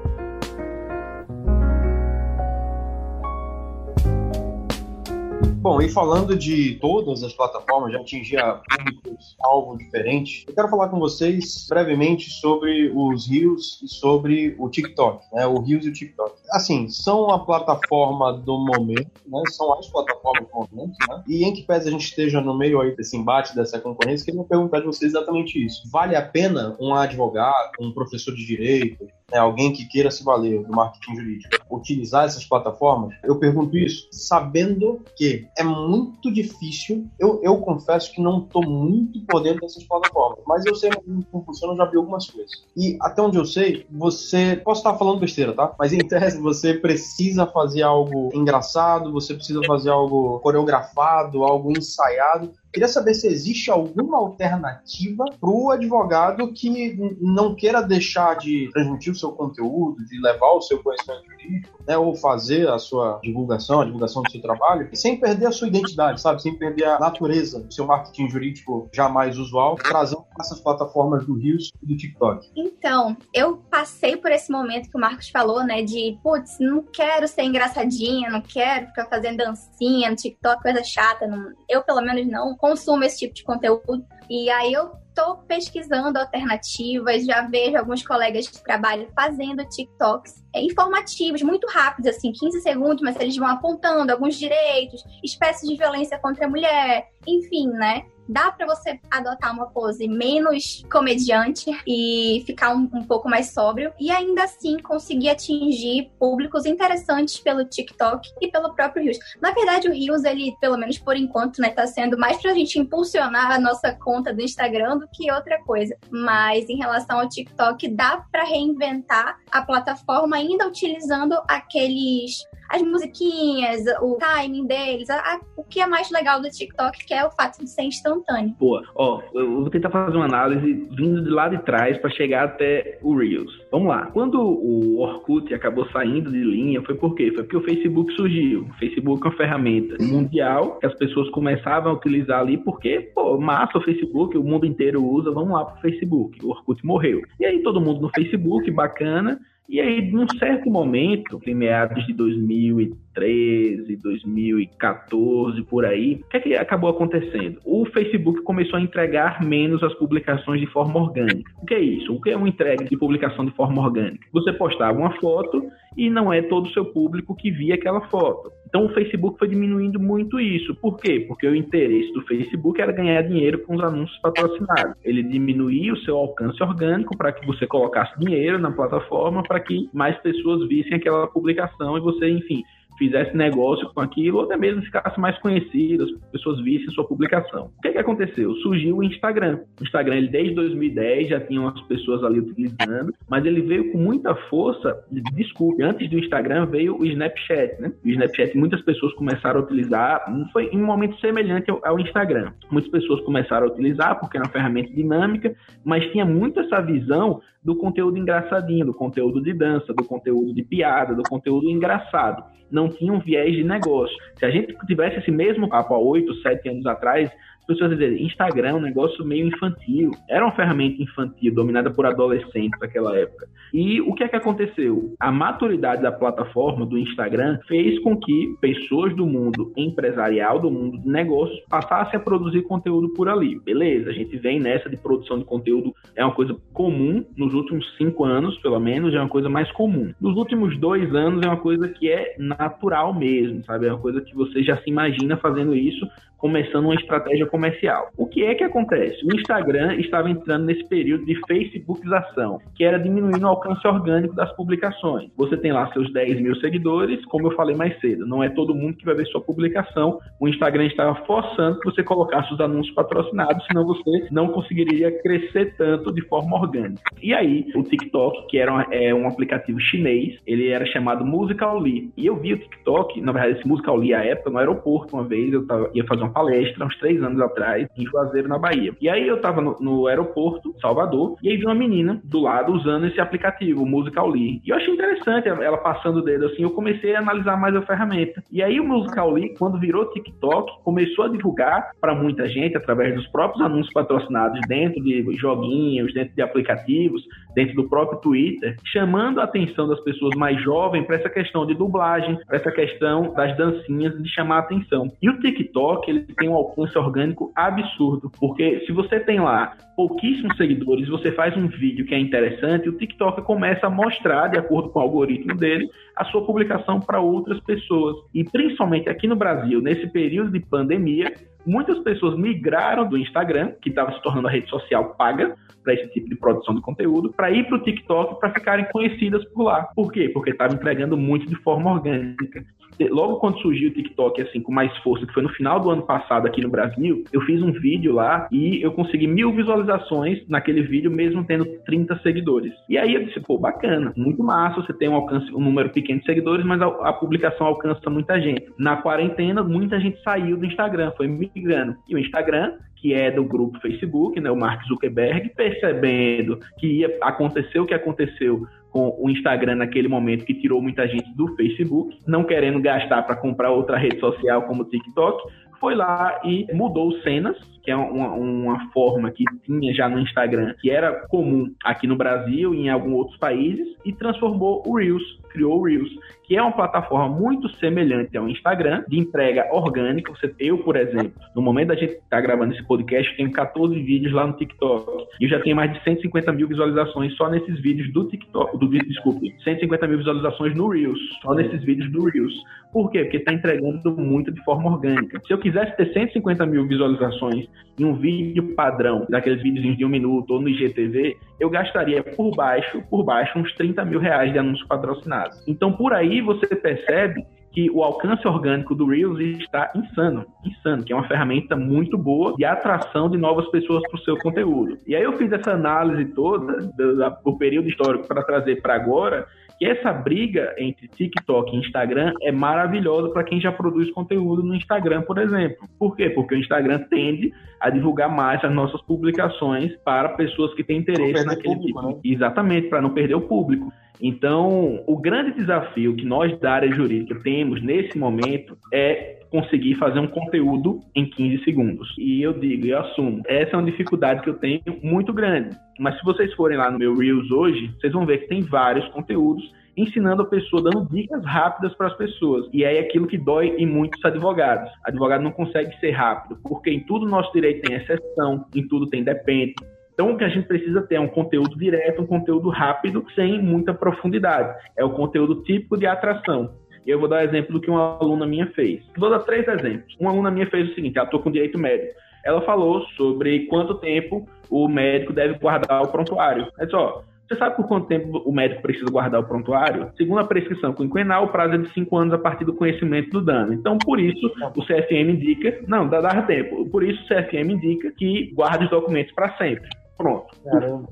Bom, e falando de todas as plataformas, já atingia públicos alvo diferente, eu quero falar com vocês brevemente sobre os Reels e sobre o TikTok, né? O Reels e o TikTok. Assim, são a plataforma do momento, né? São as plataformas do momento, né? E em que pese a gente esteja no meio aí desse embate, dessa concorrência, queria perguntar de vocês exatamente isso. Vale a pena um advogado, um professor de direito, né, alguém que queira se valer do marketing jurídico, utilizar essas plataformas? Eu pergunto isso sabendo que é muito difícil. Eu, eu confesso que não estou muito por dentro dessas plataformas, mas eu sei como funciona, eu já vi algumas coisas. E até onde eu sei, você. Posso estar falando besteira, tá? Mas em tese, você precisa fazer algo engraçado, você precisa fazer algo coreografado, algo ensaiado Queria saber se existe alguma alternativa para o advogado que não queira deixar de transmitir o seu conteúdo, de levar o seu conhecimento jurídico, né, ou fazer a sua divulgação, a divulgação do seu trabalho, sem perder a sua identidade, sabe? Sem perder a natureza do seu marketing jurídico jamais usual, trazendo essas plataformas do Rios e do TikTok. Então, eu passei por esse momento que o Marcos falou, né, de, putz, não quero ser engraçadinha, não quero ficar fazendo dancinha no TikTok, coisa chata. Não... Eu, pelo menos, não consumo esse tipo de conteúdo. E aí eu tô pesquisando alternativas, já vejo alguns colegas de trabalho fazendo TikToks informativos, muito rápidos, assim, 15 segundos, mas eles vão apontando alguns direitos, espécies de violência contra a mulher, enfim, né? Dá para você adotar uma pose menos comediante e ficar um, um, pouco mais sóbrio e ainda assim conseguir atingir públicos interessantes pelo TikTok e pelo próprio Reels. Na verdade, o Reels, ele, pelo menos por enquanto, né, tá sendo mais pra gente impulsionar a nossa conta do Instagram do que outra coisa. Mas em relação ao TikTok, dá para reinventar a plataforma ainda utilizando aqueles as musiquinhas, o timing deles, a, a, o que é mais legal do TikTok, que é o fato de ser instantâneo. Boa. Ó, eu vou tentar fazer uma análise vindo de lá de trás para chegar até o Reels. Vamos lá. Quando o Orkut acabou saindo de linha, foi por quê? Foi porque o Facebook surgiu. O Facebook é uma ferramenta mundial que as pessoas começavam a utilizar ali porque, pô, massa o Facebook, o mundo inteiro usa, vamos lá pro Facebook. O Orkut morreu. E aí todo mundo no Facebook, bacana, e aí, num certo momento, em meados de 2013, 2014, por aí, o que, é que acabou acontecendo? O Facebook começou a entregar menos as publicações de forma orgânica. O que é isso? O que é uma entrega de publicação de forma orgânica? Você postava uma foto e não é todo o seu público que via aquela foto. Então o Facebook foi diminuindo muito isso. Por quê? Porque o interesse do Facebook era ganhar dinheiro com os anúncios patrocinados. Ele diminuía o seu alcance orgânico para que você colocasse dinheiro na plataforma para que mais pessoas vissem aquela publicação e você, enfim, fizesse negócio com aquilo, ou até mesmo ficasse mais conhecido, as pessoas vissem sua publicação. O que, que aconteceu? Surgiu o Instagram. O Instagram, ele, desde 2010, já tinha umas pessoas ali utilizando, mas ele veio com muita força, desculpe, antes do Instagram veio o Snapchat, né? O Snapchat, muitas pessoas começaram a utilizar, foi em um momento semelhante ao, ao Instagram. Muitas pessoas começaram a utilizar porque era uma ferramenta dinâmica, mas tinha muito essa visão do conteúdo engraçadinho, do conteúdo de dança, do conteúdo de piada, do conteúdo engraçado. Não tinha um viés de negócio. Se a gente tivesse esse mesmo papo há oito, sete anos atrás, as pessoas dizem, Instagram é um negócio meio infantil. Era uma ferramenta infantil, dominada por adolescentes naquela época. E o que é que aconteceu? A maturidade da plataforma do Instagram fez com que pessoas do mundo empresarial, do mundo de negócios, passassem a produzir conteúdo por ali. Beleza, a gente vem nessa de produção de conteúdo, é uma coisa comum nos últimos cinco anos, pelo menos, é uma coisa mais comum. Nos últimos dois anos é uma coisa que é natural mesmo, sabe? É uma coisa que você já se imagina fazendo isso, começando uma estratégia comercial. O que é que acontece? O Instagram estava entrando nesse período de Facebookização, que era diminuindo o alcance orgânico das publicações. Você tem lá seus 10 mil seguidores, como eu falei mais cedo, não é todo mundo que vai ver sua publicação. O Instagram estava forçando que você colocasse os anúncios patrocinados, senão você não conseguiria crescer tanto de forma orgânica. E aí, o TikTok, que era um, é, um aplicativo chinês, ele era chamado Musical.ly. E eu vi o TikTok, na verdade, esse Musical.ly à época, no aeroporto, uma vez, eu tava, ia fazer uma palestra, uns três anos atrás, em Juazeiro, na Bahia. E aí eu tava no, no aeroporto, Salvador, e aí vi uma menina do lado usando esse aplicativo, Musical.ly. E eu achei interessante ela passando o dedo assim, eu comecei a analisar mais a ferramenta. E aí o Musical.ly, quando virou TikTok, começou a divulgar para muita gente, através dos próprios anúncios patrocinados dentro de joguinhos, dentro de aplicativos, dentro do próprio Twitter, chamando a atenção das pessoas mais jovens para essa questão de dublagem, para essa questão das dancinhas, de chamar a atenção. E o TikTok, ele tem um alcance orgânico absurdo, porque se você tem lá pouquíssimos seguidores, você faz um vídeo que é interessante, o TikTok começa a mostrar, de acordo com o algoritmo dele, a sua publicação para outras pessoas. E principalmente aqui no Brasil, nesse período de pandemia, muitas pessoas migraram do Instagram, que estava se tornando a rede social paga para esse tipo de produção de conteúdo, para ir para o TikTok para ficarem conhecidas por lá. Por quê? Porque estava entregando muito de forma orgânica. Logo quando surgiu o TikTok assim com mais força, que foi no final do ano passado aqui no Brasil, eu fiz um vídeo lá e eu consegui mil visualizações naquele vídeo, mesmo tendo 30 seguidores. E aí eu disse, pô, bacana, muito massa, você tem um alcance, um número pequeno de seguidores, mas a, a publicação alcança muita gente. Na quarentena, muita gente saiu do Instagram, foi migrando. E o Instagram que é do grupo Facebook, né, o Mark Zuckerberg, percebendo que ia acontecer o que aconteceu com o Instagram naquele momento, que tirou muita gente do Facebook, não querendo gastar para comprar outra rede social como o TikTok, foi lá e mudou cenas, que é uma, uma, forma que tinha já no Instagram, que era comum aqui no Brasil e em alguns outros países, e transformou o Reels, criou o Reels, que é uma plataforma muito semelhante ao Instagram, de entrega orgânica. Você, eu, por exemplo, no momento da gente estar tá gravando esse podcast, tenho 14 vídeos lá no TikTok. E eu já tenho mais de 150 mil visualizações só nesses vídeos do TikTok. Do, desculpe, 150 mil visualizações no Reels, só nesses vídeos do Reels. Por quê? Porque está entregando muito de forma orgânica. Se eu quisesse ter 150 mil visualizações em um vídeo padrão, daqueles vídeos de um minuto ou no IGTV, eu gastaria por baixo, por baixo, uns 30 mil reais de anúncios patrocinados. Então, por aí você percebe que o alcance orgânico do Reels está insano, insano, que é uma ferramenta muito boa de atração de novas pessoas para o seu conteúdo. E aí eu fiz essa análise toda do, do período histórico para trazer para agora e essa briga entre TikTok e Instagram é maravilhosa para quem já produz conteúdo no Instagram, por exemplo. Por quê? Porque o Instagram tende a divulgar mais as nossas publicações para pessoas que têm interesse naquele público, tipo. Né? Exatamente, para não perder o público. Então, o grande desafio que nós da área jurídica temos nesse momento é conseguir fazer um conteúdo em 15 segundos. E eu digo e assumo, essa é uma dificuldade que eu tenho muito grande. Mas se vocês forem lá no meu Reels hoje, vocês vão ver que tem vários conteúdos ensinando a pessoa, dando dicas rápidas para as pessoas. E é aquilo que dói em muitos advogados. Advogado não consegue ser rápido, porque em tudo nosso direito tem exceção, em tudo tem depende. Então, o que a gente precisa ter é um conteúdo direto, um conteúdo rápido, sem muita profundidade. É o conteúdo típico de atração. E eu vou dar um exemplo do que uma aluna minha fez. Vou dar três exemplos. Uma aluna minha fez o seguinte: ela atua com direito médico. Ela falou sobre quanto tempo o médico deve guardar o prontuário. É só, você sabe por quanto tempo o médico precisa guardar o prontuário? Segundo a prescrição quinquenal, o prazo é de 5 anos a partir do conhecimento do dano. Então, por isso, o CFM indica. Não, dá, dá tempo. Por isso, o CFM indica que guarde os documentos para sempre. Pronto. Caramba,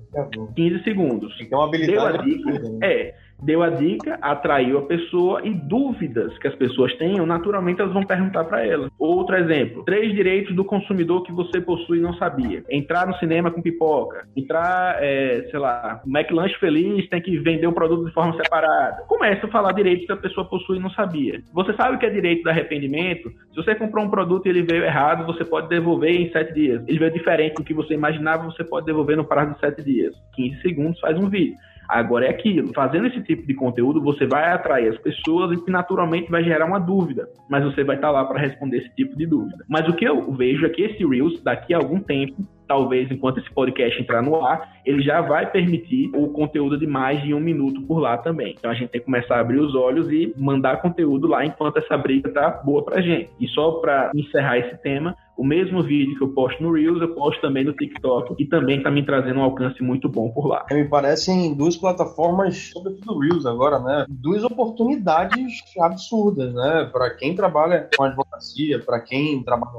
15 segundos. Então, habilidade. Deu a dica. Né? É deu a dica, atraiu a pessoa e dúvidas que as pessoas tenham, naturalmente elas vão perguntar para ela. Outro exemplo: três direitos do consumidor que você possui e não sabia. Entrar no cinema com pipoca, entrar, é, sei lá, McLanche Feliz tem que vender o produto de forma separada. Começa a falar direitos que a pessoa possui e não sabia. Você sabe o que é direito de arrependimento? Se você comprou um produto e ele veio errado, você pode devolver em sete dias. Ele veio diferente do que você imaginava, você pode devolver no prazo de sete dias. 15 segundos faz um vídeo. Agora é aquilo. Fazendo esse tipo de conteúdo, você vai atrair as pessoas e que naturalmente vai gerar uma dúvida. Mas você vai estar lá para responder esse tipo de dúvida. Mas o que eu vejo é que esse Reels, daqui a algum tempo, talvez enquanto esse podcast entrar no ar, ele já vai permitir o conteúdo de mais de um minuto por lá também. Então a gente tem que começar a abrir os olhos e mandar conteúdo lá enquanto essa briga tá boa pra gente. E só para encerrar esse tema, o mesmo vídeo que eu posto no Reels, eu posto também no TikTok e também está me trazendo um alcance muito bom por lá. Me parecem duas plataformas, sobretudo o Reels agora, né? Duas oportunidades absurdas, né? Para quem trabalha com advocacia, para quem trabalha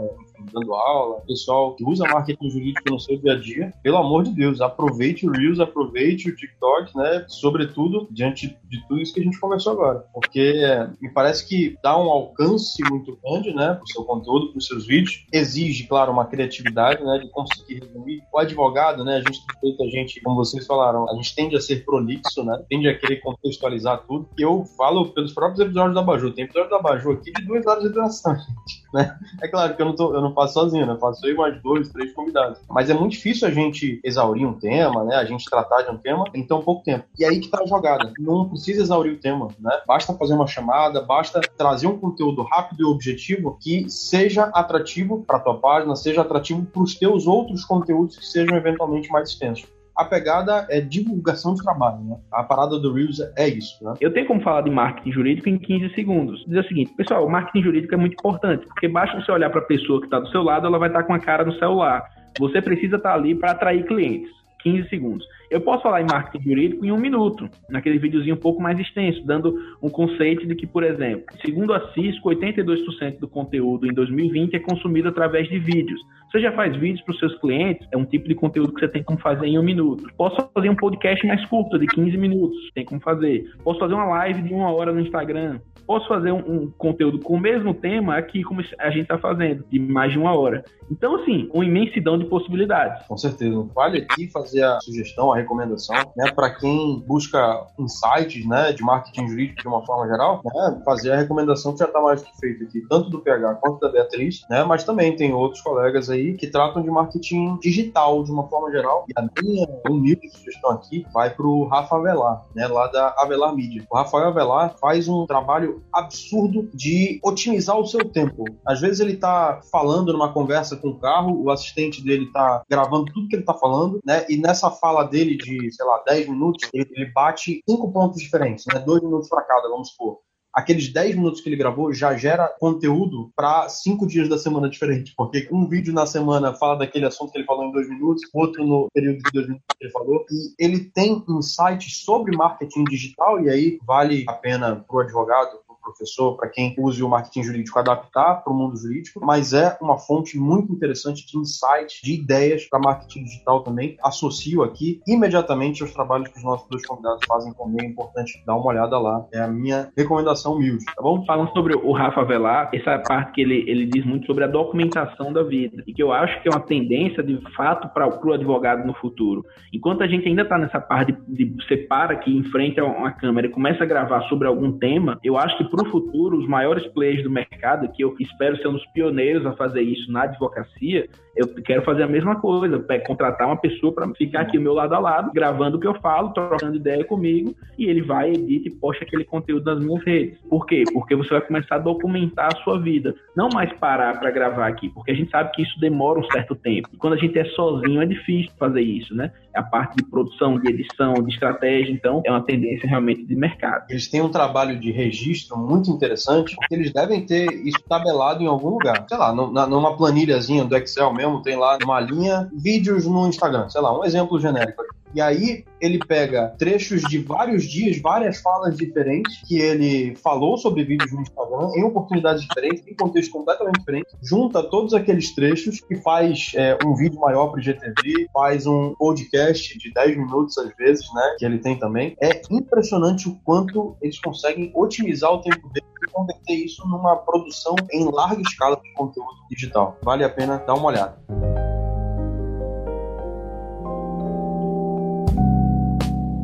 dando aula, pessoal que usa marketing jurídico no seu dia a dia, pelo amor de Deus, aproveite o Reels, aproveite o TikTok, né? Sobretudo diante de tudo isso que a gente conversou agora. Porque me parece que dá um alcance muito grande, né? Pro seu conteúdo, para os seus vídeos. Exige, claro, uma criatividade, né? De conseguir resumir. O advogado, né? A gente a gente, como vocês falaram, a gente tende a ser prolixo, né? Tende a querer contextualizar tudo. E eu falo pelos próprios episódios da Baju. Tem episódio da Baju aqui de duas horas de duração, gente. Né? É claro que eu não, tô, eu não faço sozinho, né? Eu faço eu e mais dois, três convidados. Mas é muito difícil a gente exaurir um tema, né? A gente tratar de um tema em tão pouco tempo. E aí que tá a jogada. Não precisa exaurir o tema, né? Basta fazer uma chamada, basta trazer um conteúdo rápido e objetivo que seja atrativo para tua página, seja atrativo para os teus outros conteúdos que sejam eventualmente mais extensos a pegada é divulgação de trabalho, né? A parada do Reels é isso, né? Eu tenho como falar de marketing jurídico em 15 segundos. Dizer o seguinte, pessoal, o marketing jurídico é muito importante, porque basta você olhar para a pessoa que está do seu lado, ela vai estar tá com a cara no celular. Você precisa estar tá ali para atrair clientes. 15 segundos. Eu posso falar em marketing jurídico em um minuto, naquele videozinho um pouco mais extenso, dando um conceito de que, por exemplo, segundo a Cisco, 82% do conteúdo em 2020 é consumido através de vídeos. Você já faz vídeos para os seus clientes, é um tipo de conteúdo que você tem como fazer em um minuto. Posso fazer um podcast mais curto, de 15 minutos, tem como fazer. Posso fazer uma live de uma hora no Instagram. Posso fazer um, um conteúdo com o mesmo tema aqui, como a gente está fazendo, de mais de uma hora. Então, assim, uma imensidão de possibilidades. Com certeza. Vale aqui fazer a sugestão, a recomendação, né, para quem busca insights, né, de marketing jurídico de uma forma geral, né, fazer a recomendação que já está mais que feita aqui, tanto do PH quanto da Beatriz, né, mas também tem outros colegas aí que tratam de marketing digital de uma forma geral. E a minha humilde sugestão aqui vai para o Rafa Avelar, né, lá da Avelar Media. O Rafael Avelar faz um trabalho absurdo de otimizar o seu tempo. Às vezes ele está falando numa conversa com o carro, o assistente dele está gravando tudo que ele está falando, né? E nessa fala dele de, sei lá, 10 minutos, ele, ele bate cinco pontos diferentes, né? Dois minutos para cada, vamos supor aqueles 10 minutos que ele gravou já gera conteúdo para cinco dias da semana diferente, porque um vídeo na semana fala daquele assunto que ele falou em dois minutos, outro no período de dois minutos que ele falou, e ele tem insights sobre marketing digital, e aí vale a pena para o advogado professor, para quem use o marketing jurídico adaptar para o mundo jurídico, mas é uma fonte muito interessante de insights, de ideias para marketing digital também. Associo aqui imediatamente aos trabalhos que os nossos dois convidados fazem também. É importante dar uma olhada lá. É a minha recomendação humilde, tá bom? Falando sobre o Rafa Velar, essa parte que ele, ele diz muito sobre a documentação da vida, e que eu acho que é uma tendência de fato para o advogado no futuro. Enquanto a gente ainda está nessa parte de, de você aqui em frente a uma câmera e começa a gravar sobre algum tema, eu acho que para o futuro, os maiores players do mercado, que eu espero ser um dos pioneiros a fazer isso na advocacia, eu quero fazer a mesma coisa, é contratar uma pessoa para ficar aqui meu lado a lado, gravando o que eu falo, trocando ideia comigo, e ele vai, edita e posta aquele conteúdo nas minhas redes. Por quê? Porque você vai começar a documentar a sua vida. Não mais parar para gravar aqui, porque a gente sabe que isso demora um certo tempo. E quando a gente é sozinho, é difícil fazer isso, né? É a parte de produção, de edição, de estratégia, então é uma tendência realmente de mercado. Eles têm um trabalho de registro muito interessante, porque eles devem ter isso tabelado em algum lugar. Sei lá, numa planilhazinha do Excel mesmo, tem lá uma linha vídeos no Instagram, sei lá, um exemplo genérico. E aí ele pega trechos de vários dias, várias falas diferentes que ele falou sobre vídeos no Instagram, em oportunidades diferentes, em contextos completamente diferentes, junta todos aqueles trechos e faz é, um vídeo maior para o GTV, faz um podcast de 10 minutos às vezes, né, que ele tem também. É impressionante o quanto eles conseguem otimizar o tempo dele e converter isso numa produção em larga escala de conteúdo digital. Vale a pena dar uma olhada.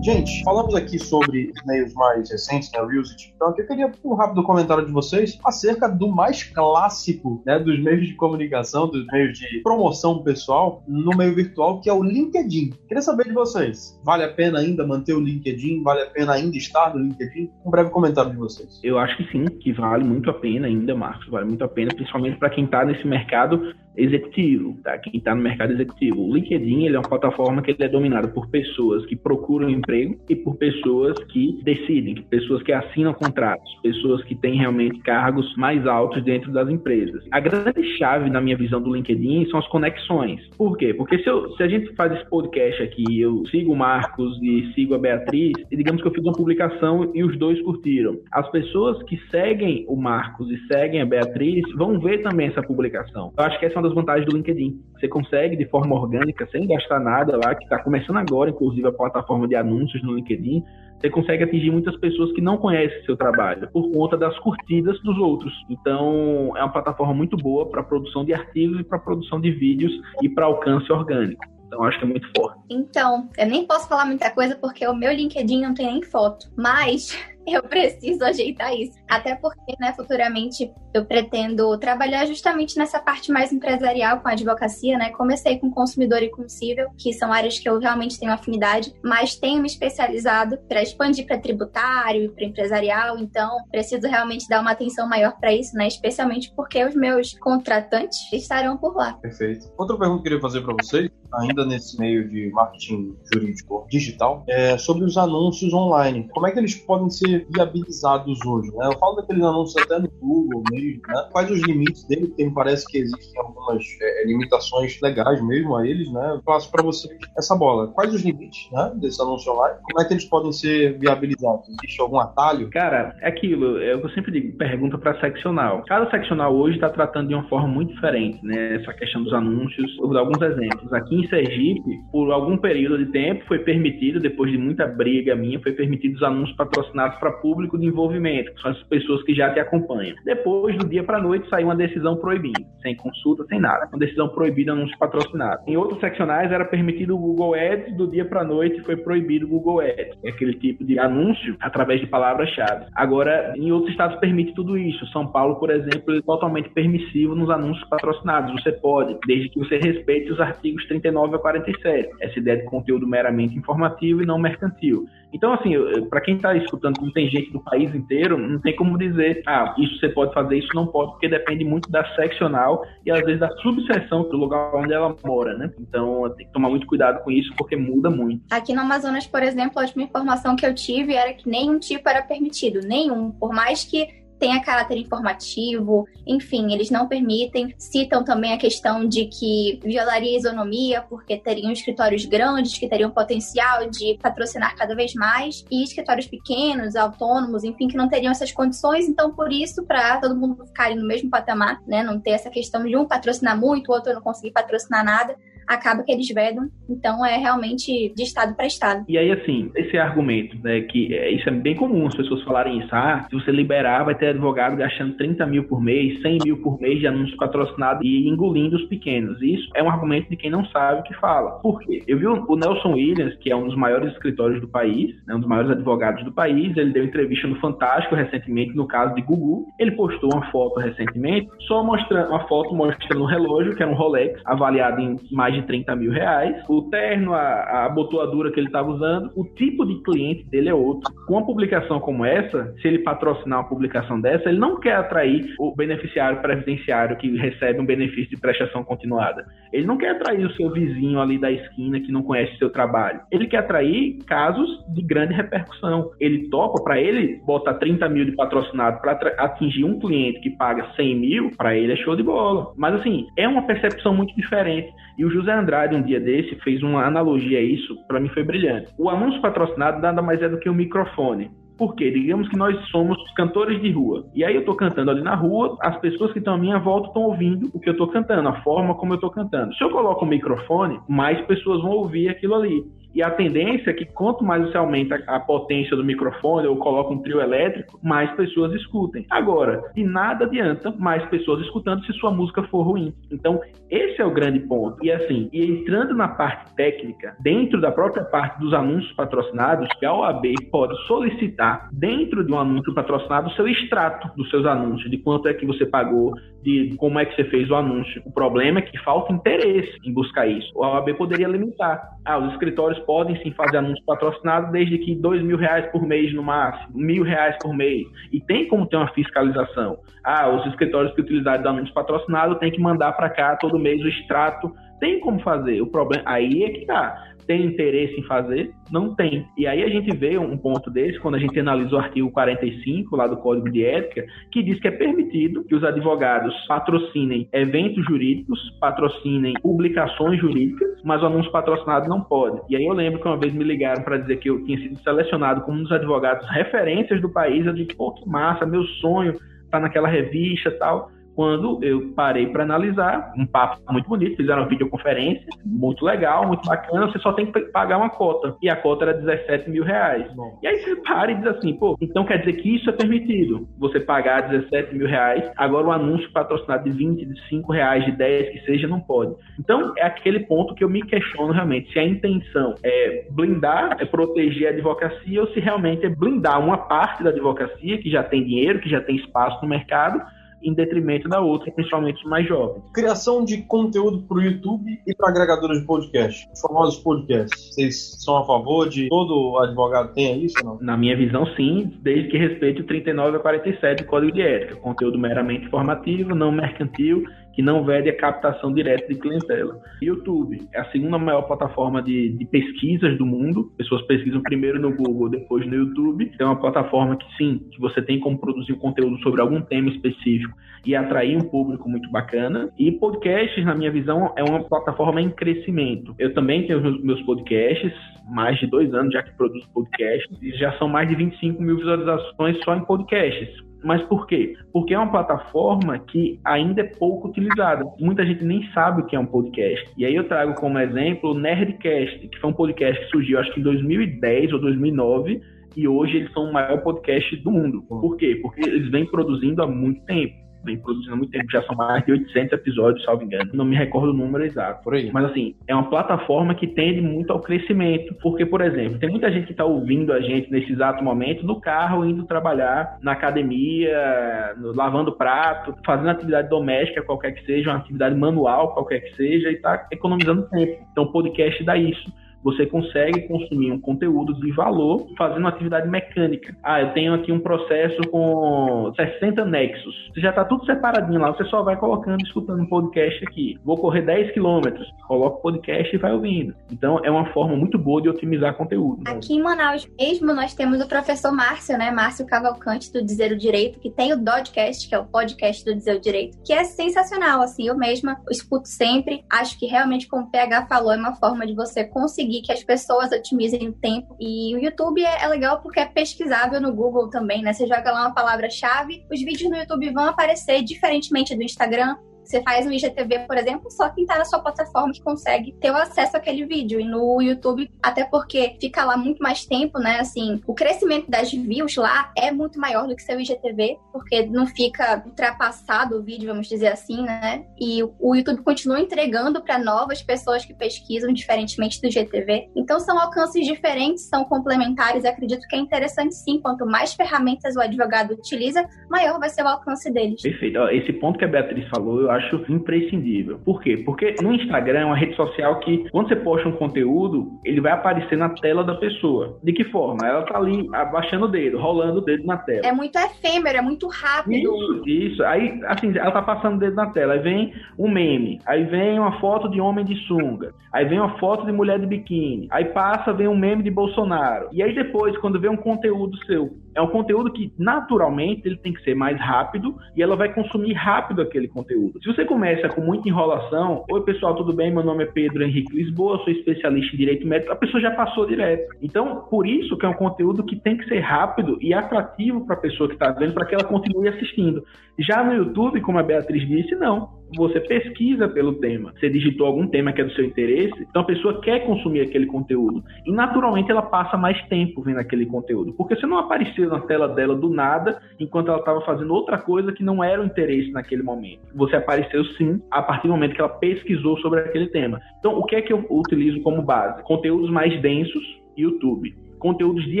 Gente, falamos aqui sobre os meios mais recentes, né, Reels e TikTok. Eu queria um rápido comentário de vocês acerca do mais clássico né, dos meios de comunicação, dos meios de promoção pessoal no meio virtual, que é o LinkedIn. Queria saber de vocês. Vale a pena ainda manter o LinkedIn? Vale a pena ainda estar no LinkedIn? Um breve comentário de vocês. Eu acho que sim, que vale muito a pena ainda, Marcos. Vale muito a pena, principalmente para quem está nesse mercado executivo, tá? Quem está no mercado executivo. O LinkedIn ele é uma plataforma que ele é dominada por pessoas que procuram emprego e por pessoas que decidem, pessoas que assinam contratos, pessoas que têm realmente cargos mais altos dentro das empresas. A grande chave na minha visão do LinkedIn são as conexões. Por quê? Porque se, eu, se a gente faz esse podcast aqui, eu sigo o Marcos e sigo a Beatriz, e digamos que eu fiz uma publicação e os dois curtiram. As pessoas que seguem o Marcos e seguem a Beatriz vão ver também essa publicação. Eu acho que essa é uma das vantagens do LinkedIn. Você consegue, de forma orgânica, sem gastar nada lá, que está começando agora, inclusive, a plataforma de anúncios no LinkedIn, você consegue atingir muitas pessoas que não conhecem seu trabalho por conta das curtidas dos outros. Então, é uma plataforma muito boa para produção de artigos e para produção de vídeos e para alcance orgânico. Então, acho que é muito forte. Então, eu nem posso falar muita coisa porque o meu LinkedIn não tem nem foto. Mas eu preciso ajeitar isso. Até porque, né, futuramente eu pretendo trabalhar justamente nessa parte mais empresarial com a advocacia, né? Comecei com consumidor e com civil, que são áreas que eu realmente tenho afinidade, mas tenho me especializado para expandir para tributário e para empresarial, então preciso realmente dar uma atenção maior para isso, né? Especialmente porque os meus contratantes estarão por lá. Perfeito. Outra pergunta que eu queria fazer para vocês, ainda nesse meio de marketing jurídico digital, é sobre os anúncios online. Como é que eles podem ser viabilizados hoje? Né? Eu falo daqueles anúncios até no Google mesmo, né? Quais os limites dele? Porque me parece que existem algumas é, limitações legais mesmo a eles, né? Eu passo para você essa bola. Quais os limites né, desse anúncio online? Como é que eles podem ser viabilizados? Existe algum atalho? Cara, é aquilo, é eu sempre digo, pergunta para seccional. Cada seccional hoje está tratando de uma forma muito diferente, né? Essa questão dos anúncios. Eu vou dar alguns exemplos. Aqui em Sergipe, por algum período de tempo, foi permitido, depois de muita briga minha, foi permitido os anúncios patrocinados para público de envolvimento, que são as pessoas que já te acompanham. Depois, do dia para noite, saiu uma decisão proibindo, sem consulta, sem nada. Uma decisão proibida anúncio patrocinado. Em outros seccionais era permitido o Google Ads, do dia para noite foi proibido o Google Ads. É aquele tipo de anúncio através de palavras-chave. Agora, em outros estados permite tudo isso. São Paulo, por exemplo, é totalmente permissivo nos anúncios patrocinados. Você pode, desde que você respeite os artigos 39 a 47. Essa ideia de conteúdo meramente informativo e não mercantil. Então, assim, para quem está escutando, como tem gente do país inteiro, não tem como dizer, ah, isso você pode fazer, isso não pode, porque depende muito da seccional e às vezes da subseção do lugar onde ela mora, né? Então, tem que tomar muito cuidado com isso, porque muda muito. Aqui no Amazonas, por exemplo, a última informação que eu tive era que nenhum tipo era permitido, nenhum. Por mais que tenha caráter informativo, enfim, eles não permitem. Citam também a questão de que violaria a isonomia, porque teriam escritórios grandes que teriam potencial de patrocinar cada vez mais, e escritórios pequenos, autônomos, enfim, que não teriam essas condições. Então, por isso, para todo mundo ficar no mesmo patamar, né, não ter essa questão de um patrocinar muito, o outro não conseguir patrocinar nada, acaba que eles vedam. Então é realmente de estado para estado. E aí, assim, esse argumento, né, que é, isso é bem comum as pessoas falarem isso. Ah, se você liberar, vai ter advogado gastando 30 mil por mês, 100 mil por mês de anúncios patrocinados e engolindo os pequenos. Isso é um argumento de quem não sabe o que fala. Por quê? Eu vi o Nelson Williams, que é um dos maiores escritórios do país, né, um dos maiores advogados do país, ele deu entrevista no Fantástico recentemente, no caso de Gugu. Ele postou uma foto recentemente, só mostrando uma foto mostrando um relógio, que era um Rolex, avaliado em mais de 30 mil reais. O terno, a, a botoadura que ele estava usando, o tipo de cliente dele é outro. Com uma publicação como essa, se ele patrocinar uma publicação dessa, ele não quer atrair o beneficiário previdenciário que recebe um benefício de prestação continuada. Ele não quer atrair o seu vizinho ali da esquina que não conhece seu trabalho. Ele quer atrair casos de grande repercussão. Ele topa para ele botar 30 mil de patrocinado para atingir um cliente que paga 100 mil, para ele é show de bola. Mas assim, é uma percepção muito diferente. E o José Andrade, um dia desse, fez uma analogia a isso, para mim foi brilhante. O anúncio patrocinado nada mais é do que um microfone. Por quê? Digamos que nós somos cantores de rua. E aí eu tô cantando ali na rua, as pessoas que estão à minha volta estão ouvindo o que eu tô cantando, a forma como eu tô cantando. Se eu coloco o microfone, mais pessoas vão ouvir aquilo ali. E a tendência é que quanto mais você aumenta a potência do microfone ou coloca um trio elétrico, mais pessoas escutem. Agora, de nada adianta mais pessoas escutando se sua música for ruim. Então, esse é o grande ponto. E assim, e entrando na parte técnica, dentro da própria parte dos anúncios patrocinados, a OAB pode solicitar dentro de um anúncio patrocinado o seu extrato dos seus anúncios, de quanto é que você pagou, de como é que você fez o anúncio. O problema é que falta interesse em buscar isso. A OAB poderia limitar. Ah, os escritórios podem sim fazer anúncio patrocinado desde que dois mil reais por mês no máximo, mil reais por mês. E tem como ter uma fiscalização. Ah, os escritórios que utilizarem anúncio patrocinado têm que mandar para cá todo mês o extrato. Tem como fazer. O problema aí é que tá tem interesse em fazer? Não tem. E aí a gente vê um ponto desse quando a gente analisa o artigo 45 lá do Código de Ética, que diz que é permitido que os advogados patrocinem eventos jurídicos, patrocinem publicações jurídicas, mas o anúncio patrocinado não pode. E aí eu lembro que uma vez me ligaram para dizer que eu tinha sido selecionado como um dos advogados referências do país. Eu disse, pô, que massa, meu sonho tá naquela revista tal quando eu parei para analisar, um papo muito bonito, fizeram uma videoconferência, muito legal, muito bacana, você só tem que pagar uma cota. E a cota era 17 mil reais. Bom. E aí você para e diz assim, pô, então quer dizer que isso é permitido. Você pagar 17 mil reais, agora o anúncio patrocinado de 20, de 5 reais, de 10, que seja, não pode. Então é aquele ponto que eu me questiono realmente, se a intenção é blindar, é proteger a advocacia, ou se realmente é blindar uma parte da advocacia que já tem dinheiro, que já tem espaço no mercado, em detrimento da outra, principalmente mais jovens. Criação de conteúdo para o YouTube e para agregadores de podcast, os famosos podcasts. Vocês são a favor de todo advogado tenha isso não? Na minha visão, sim, desde que respeite o 39 a 47 do Código de Ética, conteúdo meramente informativo, não mercantil que não vede a captação direta de clientela. YouTube é a segunda maior plataforma de, de, pesquisas do mundo. Pessoas pesquisam primeiro no Google, depois no YouTube. É uma plataforma que sim, que você tem como produzir um conteúdo sobre algum tema específico e atrair um público muito bacana. E podcasts, na minha visão, é uma plataforma em crescimento. Eu também tenho meus podcasts, mais de dois anos já que produzo podcasts, e já são mais de 25 mil visualizações só em podcasts mas por quê? Porque é uma plataforma que ainda é pouco utilizada. Muita gente nem sabe o que é um podcast. E aí eu trago como exemplo o Nerdcast, que foi um podcast que surgiu acho que em 2010 ou 2009 e hoje eles são o maior podcast do mundo. Por quê? Porque eles vêm produzindo há muito tempo vem produzindo há muito tempo, já são mais de 800 episódios, salvo engano. Não me recordo o número exato. Por aí. Mas assim, é uma plataforma que tende muito ao crescimento, porque, por exemplo, tem muita gente que está ouvindo a gente nesse exato momento no carro, indo trabalhar, na academia, no, lavando prato, fazendo atividade doméstica, qualquer que seja, uma atividade manual, qualquer que seja, e está economizando tempo. Então, o podcast dá isso você consegue consumir um conteúdo de valor fazendo atividade mecânica. Ah, eu tenho aqui um processo com 60 nexos. Você já está tudo separadinho lá, você só vai colocando, escutando um podcast aqui. Vou correr 10 quilômetros, coloca o podcast e vai ouvindo. Então, é uma forma muito boa de otimizar conteúdo. Aqui em Manaus mesmo, nós temos o professor Márcio, né? Márcio Cavalcante, do Dizer o Direito, que tem o Dodcast, que é o podcast do Dizer o Direito, que é sensacional, assim, eu mesma escuto sempre. Acho que realmente, como o PH falou, é uma forma de você conseguir conseguir que as pessoas otimizem o tempo. E o YouTube é, é legal porque é pesquisável no Google também, né? Você joga lá uma palavra-chave, os vídeos no YouTube vão aparecer diferentemente do Instagram. Você faz um IGTV, por exemplo, só quem tá na sua plataforma que consegue ter o acesso àquele vídeo. E no YouTube, até porque fica lá muito mais tempo, né? Assim, o crescimento das views lá é muito maior do que seu IGTV, porque não fica ultrapassado o vídeo, vamos dizer assim, né? E o YouTube continua entregando para novas pessoas que pesquisam, diferentemente do IGTV. Então são alcances diferentes, são complementares. Acredito que é interessante sim. Quanto mais ferramentas o advogado utiliza, maior vai ser o alcance deles. Perfeito. Esse ponto que a Beatriz falou, eu acho imprescindível. Por quê? Porque no Instagram é uma rede social que, quando você posta um conteúdo, ele vai aparecer na tela da pessoa. De que forma? Ela tá ali abaixando o dedo, rolando o dedo na tela. É muito efêmero, é muito rápido. Isso, isso. Aí, assim, ela tá passando o dedo na tela. Aí vem um meme. Aí vem uma foto de homem de sunga. Aí vem uma foto de mulher de biquíni. Aí passa, vem um meme de Bolsonaro. E aí depois, quando vem um conteúdo seu, é um conteúdo que naturalmente ele tem que ser mais rápido e ela vai consumir rápido aquele conteúdo. Se você começa com muita enrolação, oi pessoal, tudo bem? Meu nome é Pedro Henrique Lisboa, sou especialista em direito médico, a pessoa já passou direto. Então, por isso que é um conteúdo que tem que ser rápido e atrativo para a pessoa que está vendo, para que ela continue assistindo. Já no YouTube, como a Beatriz disse, não você pesquisa pelo tema. Você digitou algum tema que é do seu interesse, então a pessoa quer consumir aquele conteúdo. E naturalmente ela passa mais tempo vendo aquele conteúdo. Porque você não apareceu na tela dela do nada enquanto ela estava fazendo outra coisa que não era o interesse naquele momento. Você apareceu sim a partir do momento que ela pesquisou sobre aquele tema. Então, o que é que eu utilizo como base? Conteúdos mais densos, YouTube conteúdos de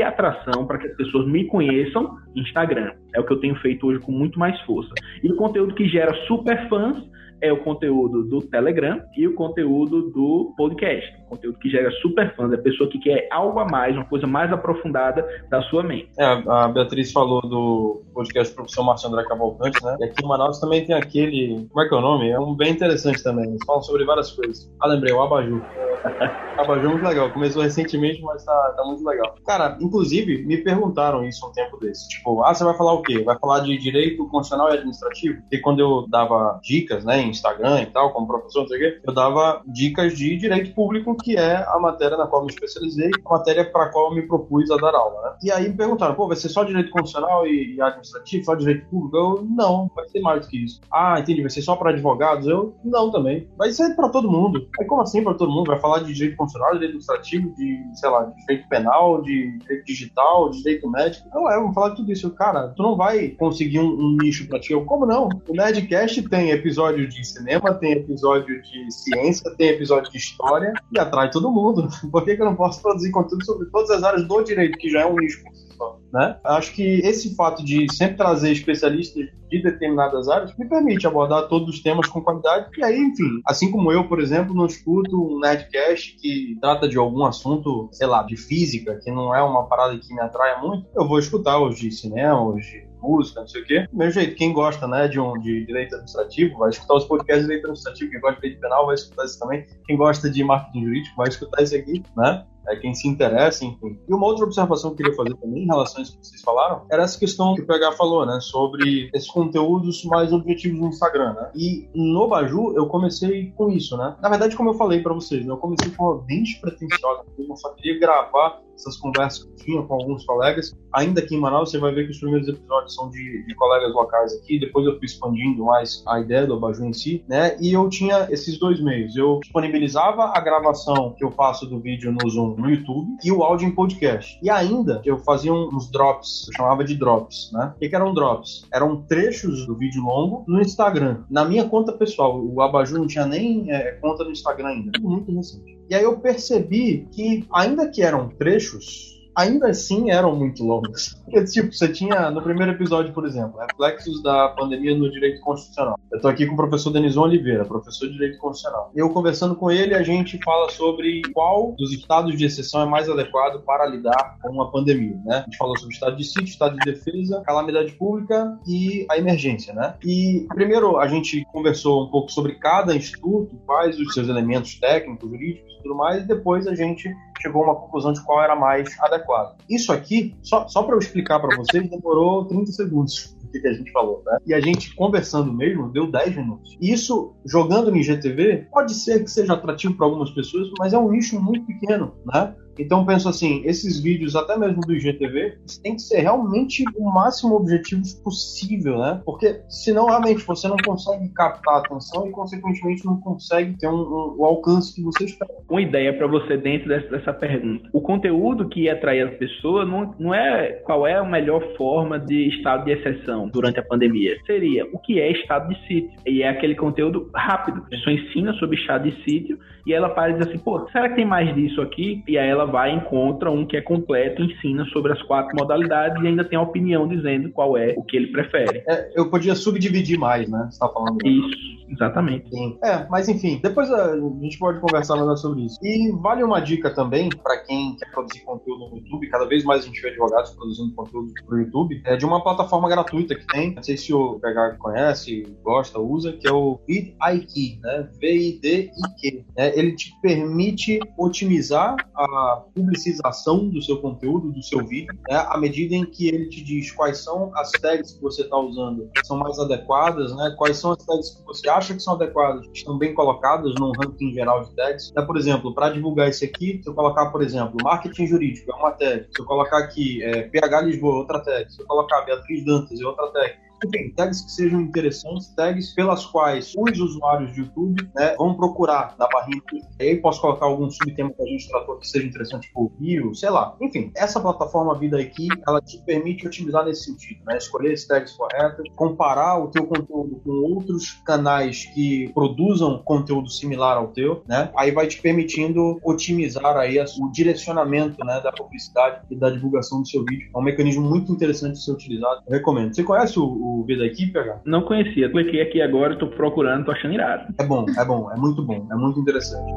atração para que as pessoas me conheçam, Instagram. É o que eu tenho feito hoje com muito mais força. E conteúdo que gera super fãs é o conteúdo do Telegram e o conteúdo do podcast. Conteúdo que gera super fãs, é a pessoa que quer algo a mais, uma coisa mais aprofundada da sua mente. É, a Beatriz falou do podcast do professor Marcelo André Cavalcante, né? E aqui em Manaus também tem aquele. Como é que é o nome? É um bem interessante também. Eles falam sobre várias coisas. Ah, lembrei, o Abajur. Abajur é muito legal. Começou recentemente, mas tá, tá muito legal. Cara, inclusive, me perguntaram isso um tempo desse. Tipo, ah, você vai falar o quê? Vai falar de direito constitucional e administrativo? Porque quando eu dava dicas, né, em Instagram e tal, como professor, não sei o quê, eu dava dicas de direito público, que é a matéria na qual eu me especializei, a matéria para a qual eu me propus a dar aula, né? E aí me perguntaram, pô, vai ser só direito constitucional e, e administrativo, só direito público? Eu, não, vai ser mais do que isso. Ah, entendi, vai ser só para advogados? Eu, não também. Vai ser para todo mundo. Aí como assim para todo mundo? Vai falar de direito constitucional, direito administrativo, de, sei lá, de direito penal, de direito digital, de direito médico? Não, é, vamos falar de tudo isso. Cara, tu não vai conseguir um, um nicho para ti. Eu, como não? O Nerdcast tem episódio de cinema, tem episódio de ciência, tem episódio de história e atrai todo mundo. Por que, que eu não posso produzir conteúdo sobre todas as áreas do direito, que já é um nicho né? Acho que esse fato de sempre trazer especialistas de determinadas áreas me permite abordar todos os temas com qualidade. E aí, enfim, assim como eu, por exemplo, não escuto um Nerdcast que trata de algum assunto, sei lá, de física, que não é uma parada que me atraia muito, eu vou escutar os de cinema, os de música, não sei o quê. Do mesmo jeito, quem gosta né, de, um, de direito administrativo vai escutar os podcasts de direito administrativo, quem gosta de direito penal vai escutar isso também, quem gosta de marketing jurídico vai escutar isso aqui, né? É, quem se interessa, enfim. E uma outra observação que eu queria fazer também em relação a isso que vocês falaram era essa questão que o PH falou, né? Sobre esses conteúdos mais objetivos no Instagram, né? E no Baju eu comecei com isso, né? Na verdade, como eu falei para vocês, né, eu comecei com uma bem despretensiosa, eu só queria gravar essas conversas que eu tinha com alguns colegas. Ainda aqui em Manaus, você vai ver que os primeiros episódios são de, de colegas locais aqui, depois eu fui expandindo mais a ideia do Abaju em si, né? E eu tinha esses dois meios. Eu disponibilizava a gravação que eu faço do vídeo no Zoom no YouTube e o áudio em podcast. E ainda eu fazia uns drops, eu chamava de drops, né? O que, que eram drops? Eram trechos do vídeo longo no Instagram. Na minha conta pessoal, o Abaju não tinha nem é, conta no Instagram ainda, muito recente. E aí eu percebi que, ainda que eram trechos, ainda assim eram muito longos. Porque, tipo, você tinha no primeiro episódio, por exemplo, reflexos da pandemia no direito constitucional. Eu tô aqui com o professor Denison Oliveira, professor de direito constitucional. Eu conversando com ele, a gente fala sobre qual dos estados de exceção é mais adequado para lidar com uma pandemia, né? A gente falou sobre estado de sítio, estado de defesa, calamidade pública e a emergência, né? E primeiro a gente conversou um pouco sobre cada instituto, quais os seus elementos técnicos, jurídicos tudo mais, e depois a gente chegou a uma conclusão de qual era mais adequado. Isso aqui, só, só para eu explicar para vocês, demorou 30 segundos o que, a gente falou, né? E a gente conversando mesmo deu 10 minutos. Isso, jogando no IGTV, pode ser que seja atrativo para algumas pessoas, mas é um nicho muito pequeno, né? Então penso assim, esses vídeos, até mesmo do IGTV, tem que ser realmente o máximo objetivos possível, né? Porque senão realmente você não consegue captar a atenção e consequentemente não consegue ter um, um, o alcance que você espera. Uma ideia para você dentro dessa, pergunta. O conteúdo que ia atrair as pessoas não, não é qual é a melhor forma de estado de exceção durante a pandemia. Seria o que é estado de sítio. E é aquele conteúdo rápido. A pessoa ensina sobre estado de sítio e ela para e diz assim, pô, será que tem mais disso aqui? E aí ela ela vai e encontra um que é completo, ensina sobre as quatro modalidades e ainda tem a opinião dizendo qual é o que ele prefere. É, eu podia subdividir mais, né? Você tá falando. Isso. Exatamente. Sim. É, mas enfim, depois a gente pode conversar mais sobre isso. E vale uma dica também para quem quer produzir conteúdo no YouTube, cada vez mais a gente vê advogados produzindo conteúdo pro YouTube, é de uma plataforma gratuita que tem, não sei se o PH conhece, gosta, usa, que é o vidIQ, né? V-I-D-I-Q. É, ele te permite otimizar a publicização do seu conteúdo, do seu vídeo, né? à medida em que ele te diz quais são as tags que você está usando que são mais adequadas, né? quais são as tags que você acha que são adequadas, estão bem colocadas num ranking geral de tags. Né? Por exemplo, para divulgar esse aqui, se eu colocar, por exemplo, marketing jurídico, é uma tag. Se eu colocar aqui é, PH Lisboa, outra tag. Se eu colocar Beatriz Dantas, é outra tag enfim, tags que sejam interessantes, tags pelas quais os usuários de YouTube né, vão procurar na barrinha. Aí posso colocar algum subtema que a gente tratou que seja interessante, tipo Rio, sei lá. Enfim, essa plataforma Vida aqui, ela te permite otimizar nesse sentido, né? Escolher esses tags corretos, comparar o teu conteúdo com outros canais que produzam conteúdo similar ao teu, né? Aí vai te permitindo otimizar aí o direcionamento, né, da publicidade e da divulgação do seu vídeo. É um mecanismo muito interessante de ser utilizado. Eu recomendo. Você conhece o, o V da equipe, PH? Não conhecia. Cliquei aqui agora, tô procurando, tô achando irado. É bom, é bom, é muito bom, é muito interessante.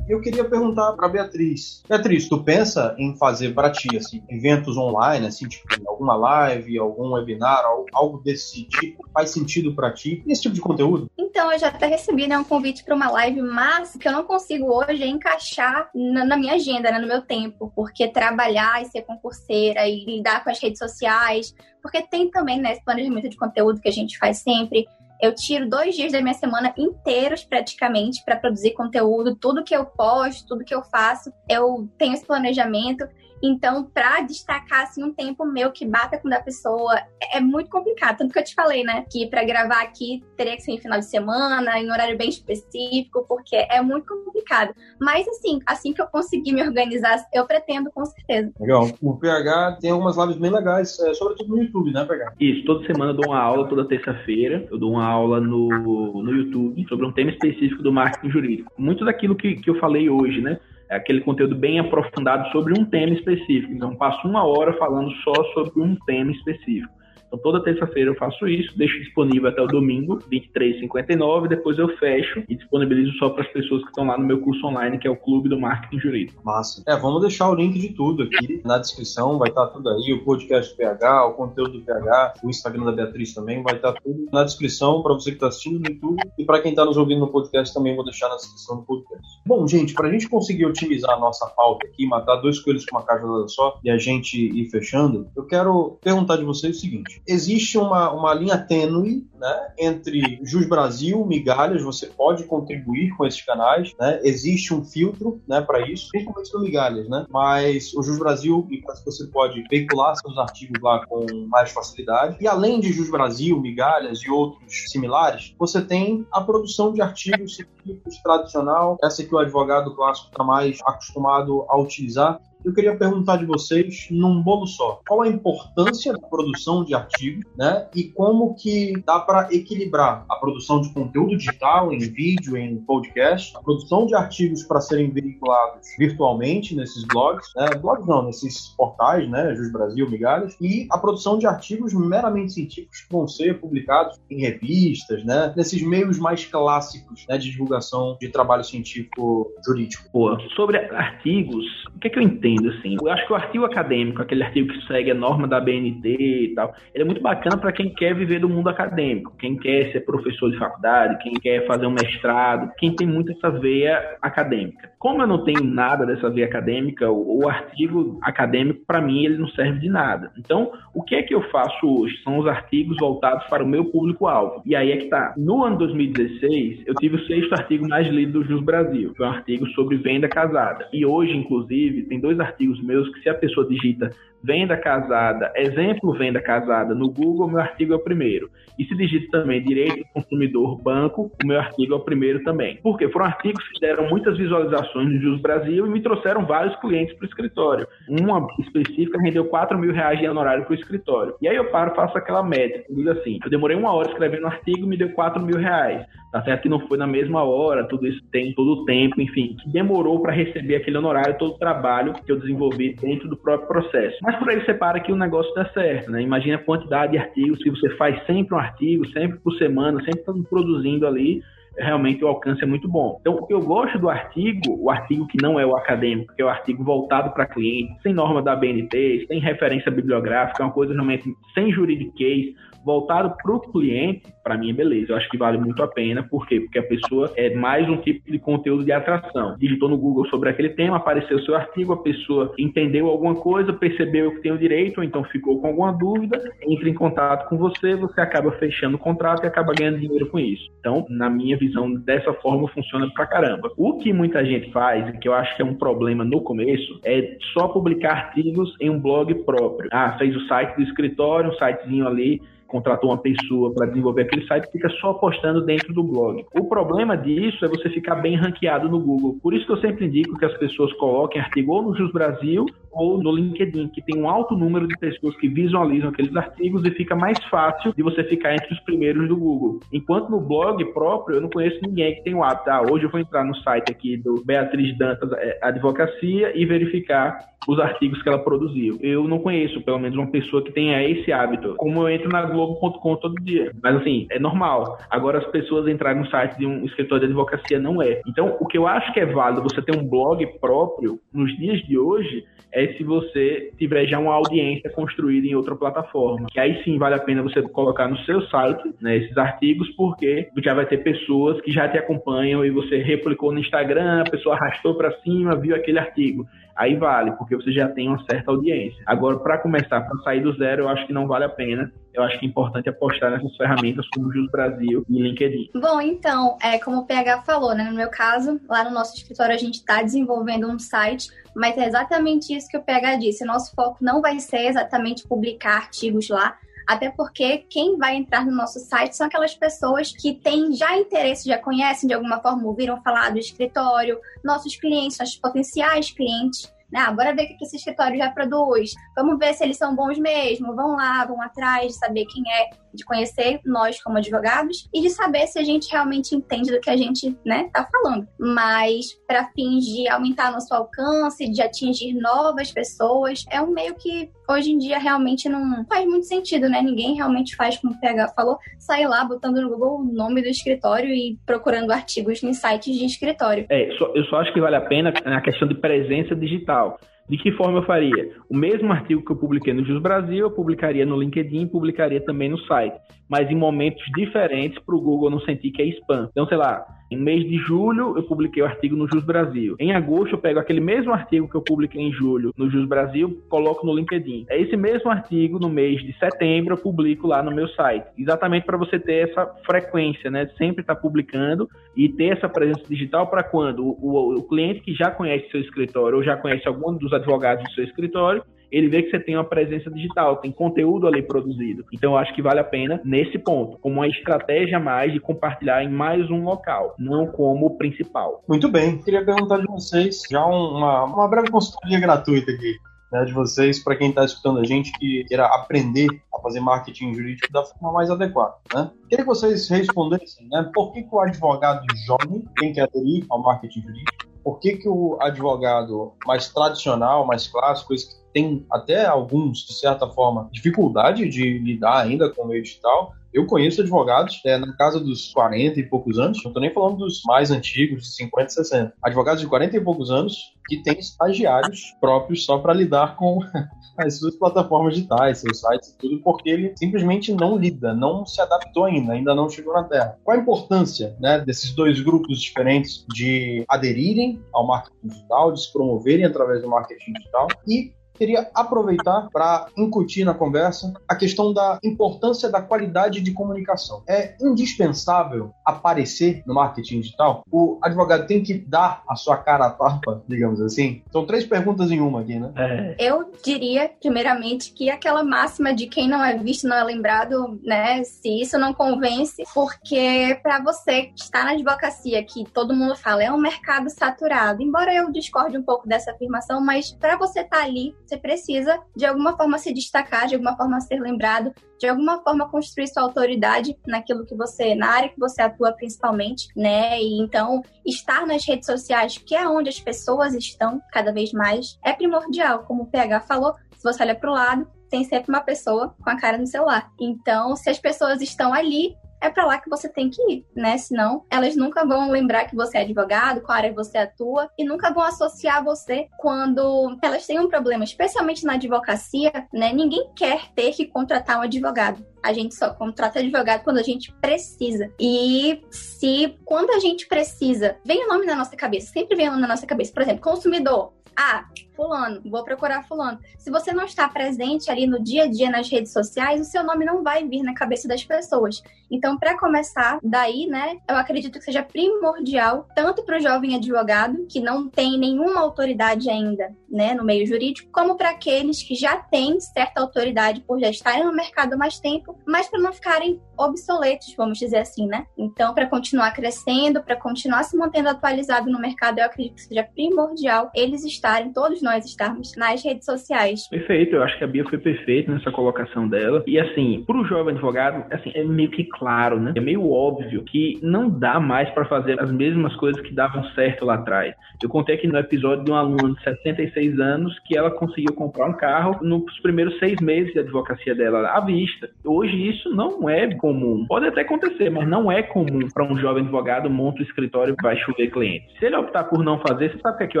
Eu queria perguntar para Beatriz. Beatriz, tu pensa em fazer para ti assim, eventos online, assim, tipo alguma live, algum webinar, algo desse tipo? Faz sentido para ti? Esse tipo de conteúdo? Então, eu já até recebi né, um convite para uma live, mas que eu não consigo hoje encaixar na, na minha agenda, né, no meu tempo, porque trabalhar e ser concurseira e lidar com as redes sociais, porque tem também né, esse planejamento de conteúdo que a gente faz sempre. Eu tiro dois dias da minha semana inteiros, praticamente, para produzir conteúdo. Tudo que eu posto, tudo que eu faço, eu tenho esse planejamento. Então, para destacar assim, um tempo meu que bata com o da pessoa, é muito complicado. Tanto que eu te falei, né? Que para gravar aqui teria que ser em final de semana, em horário bem específico, porque é muito complicado. Mas assim, assim que eu conseguir me organizar, eu pretendo com certeza. Legal. O PH tem algumas lives bem legais, é, sobretudo no YouTube, né, PH? Isso, toda semana eu dou uma aula, toda terça-feira. Eu dou uma aula no, no YouTube sobre um tema específico do marketing jurídico. Muito daquilo que, que eu falei hoje, né? É aquele conteúdo bem aprofundado sobre um tema específico. Então, passo uma hora falando só sobre um tema específico. Então, toda terça-feira eu faço isso, deixo disponível até o domingo, 23h59, depois eu fecho e disponibilizo só para as pessoas que estão lá no meu curso online, que é o Clube do Marketing Jurídico. Massa. É, vamos deixar o link de tudo aqui na descrição, vai estar tá tudo aí, o podcast do PH, o conteúdo do PH, o Instagram da Beatriz também, vai estar tá tudo na descrição para você que está assistindo no YouTube e para quem está nos ouvindo no podcast também vou deixar na descrição do podcast. Bom, gente, para a gente conseguir otimizar a nossa pauta aqui, matar dois coelhos com uma cajadada só e a gente ir fechando, eu quero perguntar de vocês o seguinte: existe uma, uma linha tênue né, entre Jus Brasil, migalhas, você pode contribuir com esses canais, né, existe um filtro né, para isso, principalmente no migalhas, né, mas o Jus Brasil, você pode veicular seus artigos lá com mais facilidade. E além de Jus Brasil, migalhas e outros similares, você tem a produção de artigos científicos tradicional, essa que o advogado clássico está mais acostumado a utilizar, eu queria perguntar de vocês num bolo só. Qual a importância da produção de artigos, né? E como que dá para equilibrar a produção de conteúdo digital em vídeo, em podcast, a produção de artigos para serem veiculados virtualmente nesses blogs, né? Blogs não, nesses portais, né? Jus Brasil, Migalhas, e a produção de artigos meramente científicos que vão ser publicados em revistas, né? Nesses meios mais clássicos né? de divulgação de trabalho científico jurídico. Boa. Sobre artigos, o que, é que eu entendo? Entendo, assim. Eu acho que o artigo acadêmico, aquele artigo que segue a norma da BNT e tal, ele é muito bacana para quem quer viver do mundo acadêmico, quem quer ser professor de faculdade, quem quer fazer um mestrado, quem tem muito essa veia acadêmica. Como eu não tenho nada dessa veia acadêmica, o, o artigo acadêmico, para mim, ele não serve de nada. Então, o que é que eu faço hoje? São os artigos voltados para o meu público-alvo. E aí é que tá. No ano 2016, eu tive o sexto artigo mais lido do Jus Brasil. Foi um artigo sobre venda casada. E hoje, inclusive, tem dois artigos meus que se a pessoa digita venda casada, exemplo venda casada no Google, meu artigo é o primeiro. E se digita também direito do consumidor banco, o meu artigo é o primeiro também. Porque foram artigos que deram muitas visualizações no Jus Brasil e me trouxeram vários clientes para o escritório. Uma específica rendeu 4 mil reais de honorário para o escritório. E aí eu paro, faço aquela média. Digo assim, eu demorei uma hora escrevendo um artigo e me deu 4 mil reais. Tá certo que não foi na mesma hora, tudo isso tem todo o tempo, enfim, que demorou para receber aquele honorário, todo o trabalho que eu desenvolvi dentro do próprio processo. Mas por aí você para que o negócio dá certo, né? Imagina a quantidade de artigos que você faz sempre um artigo, sempre por semana, sempre produzindo ali realmente o alcance é muito bom. Então, o que eu gosto do artigo, o artigo que não é o acadêmico, que é o artigo voltado para cliente, sem norma da BNT, sem referência bibliográfica, é uma coisa realmente sem juridiquês, voltado para o cliente, para mim é beleza. Eu acho que vale muito a pena. Por quê? Porque a pessoa é mais um tipo de conteúdo de atração. Digitou no Google sobre aquele tema, apareceu seu artigo, a pessoa entendeu alguma coisa, percebeu que tem o direito, ou então ficou com alguma dúvida, entra em contato com você, você acaba fechando o contrato e acaba ganhando dinheiro com isso. Então, na minha visão, dessa forma funciona pra caramba. O que muita gente faz, e que eu acho que é um problema no começo, é só publicar artigos em um blog próprio. Ah, fez o site do escritório, um sitezinho ali contratou uma pessoa para desenvolver aquele site, fica só postando dentro do blog. O problema disso é você ficar bem ranqueado no Google. Por isso que eu sempre indico que as pessoas coloquem artigo ou no Jus Brasil ou no LinkedIn, que tem um alto número de pessoas que visualizam aqueles artigos e fica mais fácil de você ficar entre os primeiros do Google. Enquanto no blog próprio, eu não conheço ninguém que tem o hábito. Ah, hoje eu vou entrar no site aqui do Beatriz Dantas é, Advocacia e verificar os artigos que ela produziu. Eu não conheço, pelo menos, uma pessoa que tenha esse hábito. Como eu entro na Globo.com todo dia. Mas assim, é normal. Agora as pessoas entrarem no site de um escritório de advocacia não é. Então, o que eu acho que é válido você ter um blog próprio nos dias de hoje é se você tiver já uma audiência construída em outra plataforma. Que aí sim vale a pena você colocar no seu site né, esses artigos, porque já vai ter pessoas que já te acompanham e você replicou no Instagram, a pessoa arrastou para cima, viu aquele artigo aí vale, porque você já tem uma certa audiência. Agora, para começar, para sair do zero, eu acho que não vale a pena. Eu acho que é importante apostar nessas ferramentas como o Jus Brasil e LinkedIn. Bom, então, é como o PH falou, né? No meu caso, lá no nosso escritório a gente está desenvolvendo um site, mas é exatamente isso que o PH disse. Nosso foco não vai ser exatamente publicar artigos lá, até porque quem vai entrar no nosso site são aquelas pessoas que têm já interesse, já conhecem de alguma forma, ouviram falar do escritório, nossos clientes, nossos potenciais clientes. Né? Ah, ver o que esse escritório já produz. Vamos ver se eles são bons mesmo. Vão lá, vão atrás de saber quem é, de conhecer nós como advogados e de saber se a gente realmente entende do que a gente né, tá falando. Mas para fins de aumentar nosso alcance, de atingir novas pessoas, é um meio que hoje em dia realmente não faz muito sentido, né? Ninguém realmente faz, como o PH falou, sair lá botando no Google o nome do escritório e procurando artigos em sites de escritório. É, eu só acho que vale a pena a questão de presença digital tal. De que forma eu faria? O mesmo artigo que eu publiquei no Jus Brasil, eu publicaria no LinkedIn, publicaria também no site, mas em momentos diferentes para o Google não sentir que é spam. Então, sei lá, em mês de julho, eu publiquei o artigo no Jus Brasil. Em agosto, eu pego aquele mesmo artigo que eu publiquei em julho no Jus Brasil, coloco no LinkedIn. É esse mesmo artigo, no mês de setembro, eu publico lá no meu site. Exatamente para você ter essa frequência, né? Sempre estar tá publicando e ter essa presença digital para quando o, o, o cliente que já conhece seu escritório ou já conhece algum dos advogados do seu escritório ele vê que você tem uma presença digital, tem conteúdo ali produzido. Então eu acho que vale a pena nesse ponto, como uma estratégia mais de compartilhar em mais um local, não como principal. Muito bem. Queria perguntar de vocês já uma, uma breve consultoria gratuita aqui. Né, de vocês, para quem está escutando a gente que queira aprender a fazer marketing jurídico da forma mais adequada. Né? Queria que vocês respondessem né, por que, que o advogado jovem tem que aderir ao marketing jurídico, por que, que o advogado mais tradicional, mais clássico, esse que tem até alguns, de certa forma, dificuldade de lidar ainda com o meio digital, eu conheço advogados é, na casa dos 40 e poucos anos, não estou nem falando dos mais antigos, de 50, 60. Advogados de 40 e poucos anos que têm estagiários próprios só para lidar com as suas plataformas digitais, seus sites e tudo, porque ele simplesmente não lida, não se adaptou ainda, ainda não chegou na Terra. Qual a importância né, desses dois grupos diferentes de aderirem ao marketing digital, de se promoverem através do marketing digital e queria aproveitar para incutir na conversa a questão da importância da qualidade de comunicação. É indispensável aparecer no marketing digital? O advogado tem que dar a sua cara a tapa, digamos assim? São três perguntas em uma aqui, né? É. Eu diria, primeiramente, que aquela máxima de quem não é visto não é lembrado, né? Se isso não convence, porque para você que está na advocacia, que todo mundo fala, é um mercado saturado. Embora eu discorde um pouco dessa afirmação, mas para você estar tá ali, você precisa de alguma forma se destacar, de alguma forma ser lembrado, de alguma forma construir sua autoridade naquilo que você, na área que você atua principalmente, né? E então estar nas redes sociais, que é onde as pessoas estão cada vez mais, é primordial. Como o PH falou, se você olha para o lado, tem sempre uma pessoa com a cara no celular. Então, se as pessoas estão ali, é para lá que você tem que ir, né? Senão, elas nunca vão lembrar que você é advogado, qual área você atua, e nunca vão associar você quando elas têm um problema, especialmente na advocacia, né? Ninguém quer ter que contratar um advogado. A gente só contrata advogado quando a gente precisa. E se quando a gente precisa, vem o nome na nossa cabeça, sempre vem o nome na nossa cabeça. Por exemplo, consumidor. Ah, fulano, vou procurar fulano. Se você não está presente ali no dia a dia nas redes sociais, o seu nome não vai vir na cabeça das pessoas. Então, para começar daí, né, eu acredito que seja primordial tanto para o jovem advogado que não tem nenhuma autoridade ainda, né, no meio jurídico, como para aqueles que já têm certa autoridade por já estarem no mercado há mais tempo, mas para não ficarem obsoletos, vamos dizer assim, né? Então, para continuar crescendo, para continuar se mantendo atualizado no mercado, eu acredito que seja primordial eles estarem todos nós estarmos nas redes sociais. Perfeito, eu acho que a Bia foi perfeita nessa colocação dela. E assim, para o jovem advogado, assim, é meio que claro, né? É meio óbvio que não dá mais para fazer as mesmas coisas que davam certo lá atrás. Eu contei aqui no episódio de uma aluna de 66 anos que ela conseguiu comprar um carro nos primeiros seis meses de advocacia dela à vista. Hoje isso não é comum. Pode até acontecer, mas não é comum para um jovem advogado monta o escritório e vai chover cliente. Se ele optar por não fazer, você sabe o que, é que o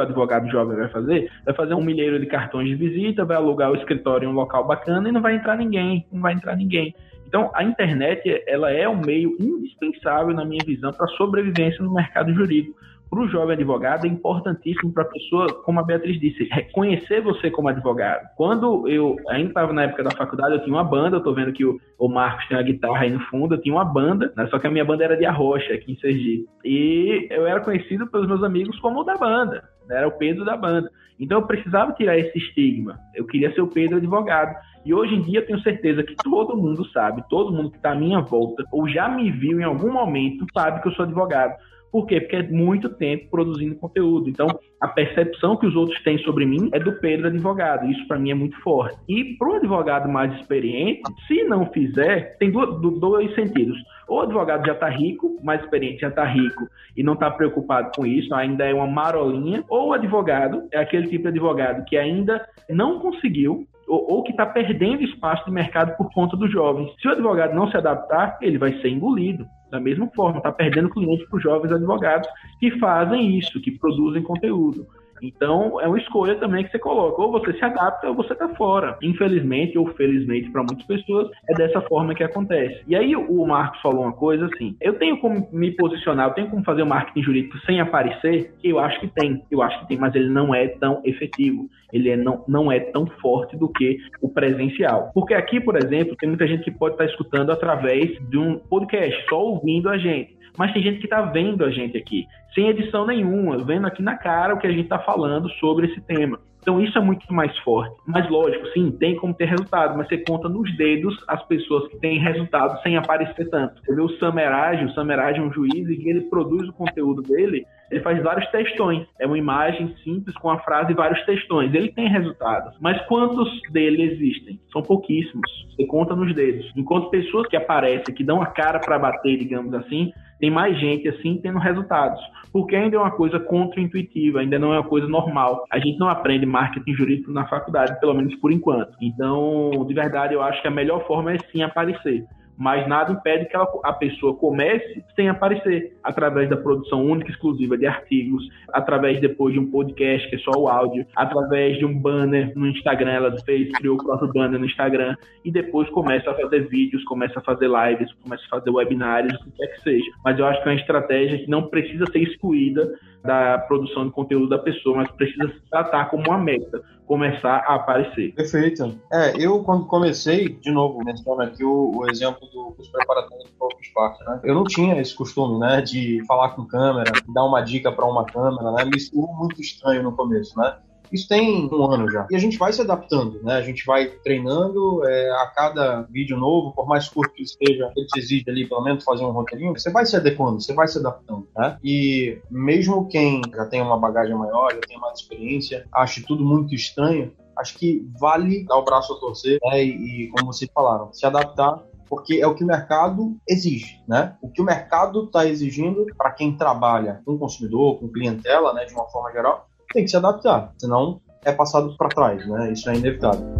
advogado jovem vai fazer? Vai fazer um milheiro de cartões de visita, vai alugar o escritório em um local bacana e não vai entrar ninguém. Não vai entrar ninguém. Então, a internet ela é um meio indispensável, na minha visão, para a sobrevivência no mercado jurídico para o jovem advogado é importantíssimo para a pessoa, como a Beatriz disse, reconhecer você como advogado. Quando eu ainda estava na época da faculdade, eu tinha uma banda, eu estou vendo que o, o Marcos tem uma guitarra aí no fundo, eu tinha uma banda, né, só que a minha banda era de Arrocha, aqui em Sergipe. E eu era conhecido pelos meus amigos como o da banda, era o Pedro da banda. Então eu precisava tirar esse estigma. Eu queria ser o Pedro advogado. E hoje em dia eu tenho certeza que todo mundo sabe, todo mundo que está à minha volta, ou já me viu em algum momento, sabe que eu sou advogado. Por quê? Porque é muito tempo produzindo conteúdo. Então, a percepção que os outros têm sobre mim é do Pedro advogado. Isso para mim é muito forte. E para o advogado mais experiente, se não fizer, tem dois, dois sentidos. O advogado já está rico, mais experiente já está rico e não está preocupado com isso, ainda é uma marolinha. Ou o advogado é aquele tipo de advogado que ainda não conseguiu ou, ou, que está perdendo espaço de mercado por conta dos jovens. Se o advogado não se adaptar, ele vai ser engolido. Da mesma forma, está perdendo clientes para os jovens advogados que fazem isso, que produzem conteúdo. Então, é uma escolha também que você coloca. Ou você se adapta ou você está fora. Infelizmente ou felizmente para muitas pessoas, é dessa forma que acontece. E aí o Marcos falou uma coisa assim: eu tenho como me posicionar, eu tenho como fazer o marketing jurídico sem aparecer? Eu acho que tem. Eu acho que tem, mas ele não é tão efetivo. Ele é, não, não é tão forte do que o presencial. Porque aqui, por exemplo, tem muita gente que pode estar tá escutando através de um podcast, só ouvindo a gente mas tem gente que está vendo a gente aqui, sem edição nenhuma, vendo aqui na cara o que a gente está falando sobre esse tema. Então isso é muito mais forte. Mas lógico, sim, tem como ter resultado, mas você conta nos dedos as pessoas que têm resultado sem aparecer tanto. Você vê o Samerage, o Samerage é um juiz e ele produz o conteúdo dele, ele faz vários textões. É uma imagem simples com a frase e vários textões. Ele tem resultados. Mas quantos dele existem? São pouquíssimos. Você conta nos dedos. Enquanto pessoas que aparecem, que dão a cara para bater, digamos assim, tem mais gente assim tendo resultados. Porque ainda é uma coisa contra-intuitiva, ainda não é uma coisa normal. A gente não aprende marketing jurídico na faculdade, pelo menos por enquanto. Então, de verdade, eu acho que a melhor forma é sim aparecer mas nada impede que ela, a pessoa comece sem aparecer, através da produção única e exclusiva de artigos, através depois de um podcast que é só o áudio, através de um banner no Instagram, ela fez, criou o próprio banner no Instagram, e depois começa a fazer vídeos, começa a fazer lives, começa a fazer webinários, o que quer que seja. Mas eu acho que é uma estratégia que não precisa ser excluída da produção de conteúdo da pessoa, mas precisa se tratar como uma meta, começar a aparecer. Perfeito. É, eu quando comecei, de novo, menciono aqui o, o exemplo do curso preparatório do Focus Spark, né? Eu não tinha esse costume, né, de falar com câmera, dar uma dica para uma câmera, né? Me soou muito estranho no começo, né? Isso tem um ano já. E a gente vai se adaptando, né? A gente vai treinando é, a cada vídeo novo, por mais curto que seja, ele te exige ali pelo menos fazer um roteirinho, você vai se adequando, você vai se adaptando, né? E mesmo quem já tem uma bagagem maior, já tem mais experiência, ache tudo muito estranho, acho que vale dar o braço a torcer né? e, e, como vocês falaram, se adaptar porque é o que o mercado exige, né? O que o mercado está exigindo para quem trabalha com consumidor, com clientela, né, de uma forma geral, tem que se adaptar, senão é passado para trás, né? Isso é inevitável.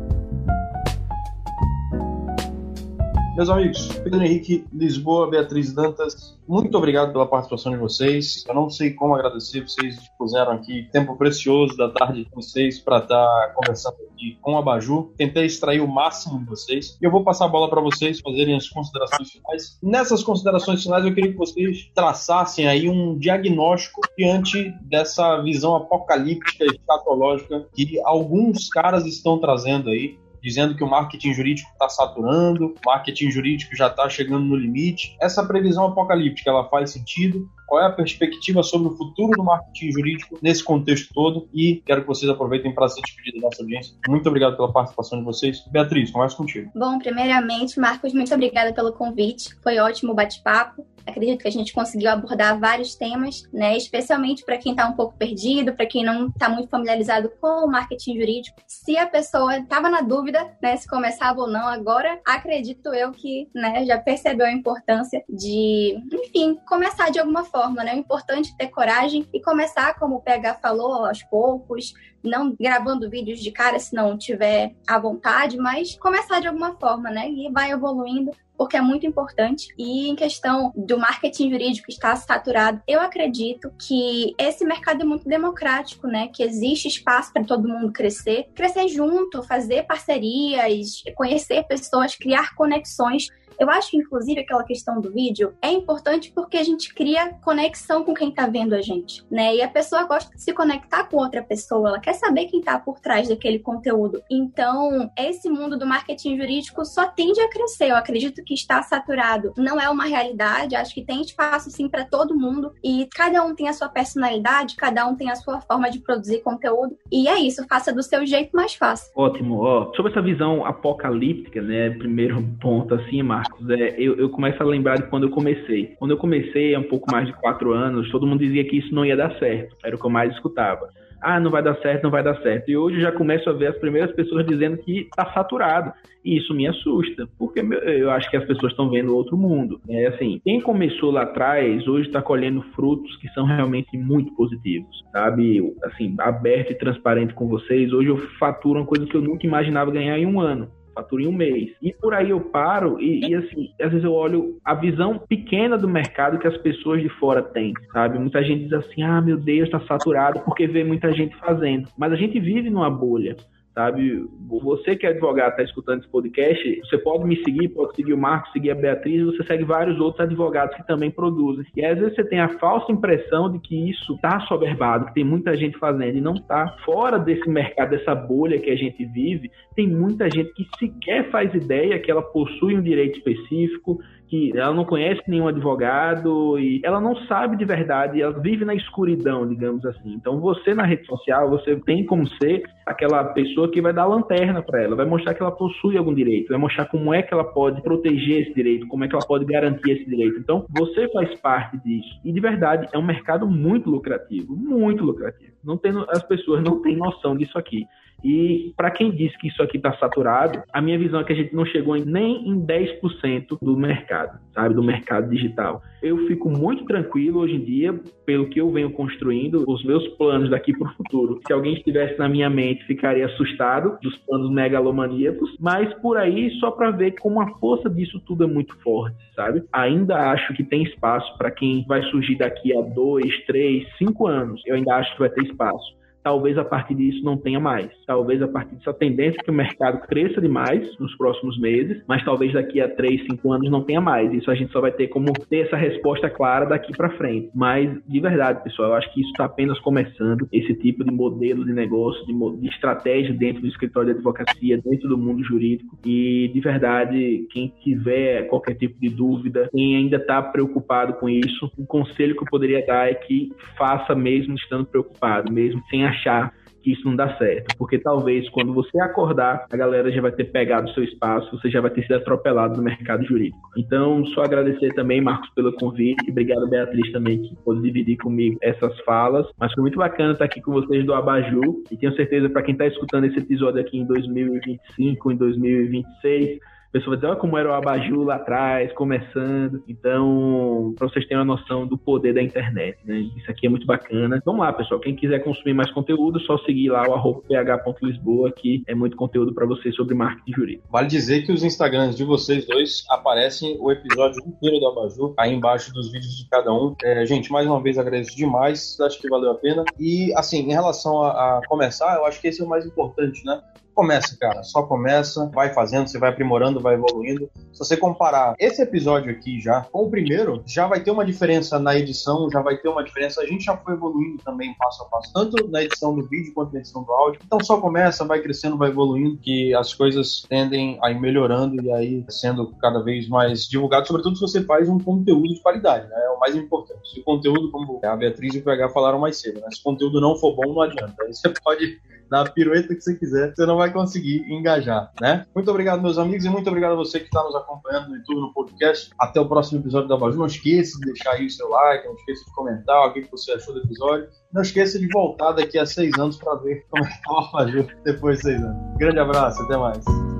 Meus amigos, Pedro Henrique Lisboa, Beatriz Dantas, muito obrigado pela participação de vocês. Eu não sei como agradecer, vocês dispuseram aqui tempo precioso da tarde de vocês para estar tá conversando aqui com a Baju. Tentei extrair o máximo de vocês. Eu vou passar a bola para vocês fazerem as considerações finais. Nessas considerações finais, eu queria que vocês traçassem aí um diagnóstico diante dessa visão apocalíptica e escatológica que alguns caras estão trazendo aí dizendo que o marketing jurídico está saturando, o marketing jurídico já está chegando no limite. Essa previsão apocalíptica, ela faz sentido? Qual é a perspectiva sobre o futuro do marketing jurídico nesse contexto todo? E quero que vocês aproveitem para se despedir da nossa audiência. Muito obrigado pela participação de vocês. Beatriz, começa contigo. Bom, primeiramente, Marcos, muito obrigada pelo convite. Foi ótimo o bate-papo. Acredito que a gente conseguiu abordar vários temas, né? Especialmente para quem está um pouco perdido, para quem não está muito familiarizado com o marketing jurídico. Se a pessoa estava na dúvida, né, se começava ou não, agora acredito eu que, né, já percebeu a importância de, enfim, começar de alguma forma, né? É importante ter coragem e começar, como o PH falou, aos poucos, não gravando vídeos de cara se não tiver à vontade, mas começar de alguma forma, né? E vai evoluindo porque é muito importante. E em questão do marketing jurídico estar saturado, eu acredito que esse mercado é muito democrático, né? Que existe espaço para todo mundo crescer, crescer junto, fazer parcerias, conhecer pessoas, criar conexões eu acho que, inclusive, aquela questão do vídeo é importante porque a gente cria conexão com quem tá vendo a gente, né? E a pessoa gosta de se conectar com outra pessoa, ela quer saber quem tá por trás daquele conteúdo. Então, esse mundo do marketing jurídico só tende a crescer. Eu acredito que está saturado. Não é uma realidade, acho que tem espaço sim para todo mundo e cada um tem a sua personalidade, cada um tem a sua forma de produzir conteúdo. E é isso, faça do seu jeito mais fácil. Ótimo. Sobre essa visão apocalíptica, né? Primeiro ponto assim, Marcos, é, eu, eu começo a lembrar de quando eu comecei. Quando eu comecei, há um pouco mais de quatro anos, todo mundo dizia que isso não ia dar certo. Era o que eu mais escutava. Ah, não vai dar certo, não vai dar certo. E hoje eu já começo a ver as primeiras pessoas dizendo que está saturado. E isso me assusta, porque eu acho que as pessoas estão vendo outro mundo. É assim, quem começou lá atrás, hoje está colhendo frutos que são realmente muito positivos, sabe? Assim, aberto e transparente com vocês. Hoje eu faturo uma coisa que eu nunca imaginava ganhar em um ano faturo em um mês. E por aí eu paro e, e, assim, às vezes eu olho a visão pequena do mercado que as pessoas de fora têm, sabe? Muita gente diz assim, ah, meu Deus, está saturado porque vê muita gente fazendo. Mas a gente vive numa bolha sabe? Você que é advogado, está escutando esse podcast, você pode me seguir, pode seguir o Marcos, seguir a Beatriz, você segue vários outros advogados que também produzem. E às vezes você tem a falsa impressão de que isso está soberbado, que tem muita gente fazendo e não está. Fora desse mercado, dessa bolha que a gente vive, tem muita gente que sequer faz ideia que ela possui um direito específico, que ela não conhece nenhum advogado e ela não sabe de verdade, ela vive na escuridão, digamos assim. Então você na rede social, você tem como ser aquela pessoa que vai dar lanterna para ela, vai mostrar que ela possui algum direito, vai mostrar como é que ela pode proteger esse direito, como é que ela pode garantir esse direito. Então você faz parte disso. E de verdade é um mercado muito lucrativo, muito lucrativo. Não tem, as pessoas não têm noção disso aqui. E para quem diz que isso aqui está saturado, a minha visão é que a gente não chegou em, nem em 10% do mercado, sabe, do mercado digital. Eu fico muito tranquilo hoje em dia, pelo que eu venho construindo, os meus planos daqui para o futuro. Se alguém estivesse na minha mente, ficaria assustado dos planos megalomaníacos, mas por aí só para ver como a força disso tudo é muito forte, sabe? Ainda acho que tem espaço para quem vai surgir daqui a dois, três, cinco anos. Eu ainda acho que vai ter espaço talvez a partir disso não tenha mais. Talvez a partir dessa tendência que o mercado cresça demais nos próximos meses, mas talvez daqui a 3, 5 anos não tenha mais. Isso a gente só vai ter como ter essa resposta clara daqui para frente. Mas, de verdade, pessoal, eu acho que isso está apenas começando, esse tipo de modelo de negócio, de, de estratégia dentro do escritório de advocacia, dentro do mundo jurídico. E, de verdade, quem tiver qualquer tipo de dúvida, quem ainda está preocupado com isso, o conselho que eu poderia dar é que faça mesmo estando preocupado, mesmo sem achar achar que isso não dá certo. Porque talvez quando você acordar, a galera já vai ter pegado seu espaço, você já vai ter sido atropelado no mercado jurídico. Então, só agradecer também, Marcos, pelo convite. Obrigado, Beatriz, também, que pôde dividir comigo essas falas. Mas foi muito bacana estar aqui com vocês do Abaju. E tenho certeza, para quem está escutando esse episódio aqui em 2025, em 2026, a pessoa vai dizer, olha como era o Abaju lá atrás, começando. Então, para vocês terem uma noção do poder da internet, né? Isso aqui é muito bacana. Vamos lá, pessoal. Quem quiser consumir mais conteúdo, só seguir lá o arroba ph.lisboa, que é muito conteúdo para vocês sobre marketing jurídico. Vale dizer que os Instagrams de vocês dois aparecem o episódio inteiro do Abaju, aí embaixo dos vídeos de cada um. É, gente, mais uma vez agradeço demais, acho que valeu a pena. E, assim, em relação a, a começar, eu acho que esse é o mais importante, né? Começa, cara. Só começa, vai fazendo, você vai aprimorando, vai evoluindo. Se você comparar esse episódio aqui já com o primeiro, já vai ter uma diferença na edição, já vai ter uma diferença. A gente já foi evoluindo também passo a passo, tanto na edição do vídeo quanto na edição do áudio. Então só começa, vai crescendo, vai evoluindo, que as coisas tendem a ir melhorando e aí sendo cada vez mais divulgado, sobretudo se você faz um conteúdo de qualidade, né? É o mais importante. Se o conteúdo, como a Beatriz e o PH falaram mais cedo, né? Se o conteúdo não for bom, não adianta. Aí você pode dar a pirueta que você quiser, você não vai conseguir engajar, né? Muito obrigado, meus amigos, e muito obrigado a você que está nos acompanhando no YouTube, no podcast. Até o próximo episódio da Baju. Não esqueça de deixar aí o seu like, não esqueça de comentar o que você achou do episódio. Não esqueça de voltar daqui a seis anos para ver como é que tá o Baju depois de seis anos. Grande abraço, até mais.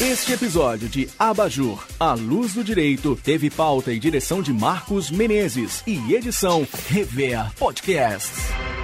Este episódio de Abajur, A Luz do Direito, teve pauta e direção de Marcos Menezes e edição Rever Podcasts.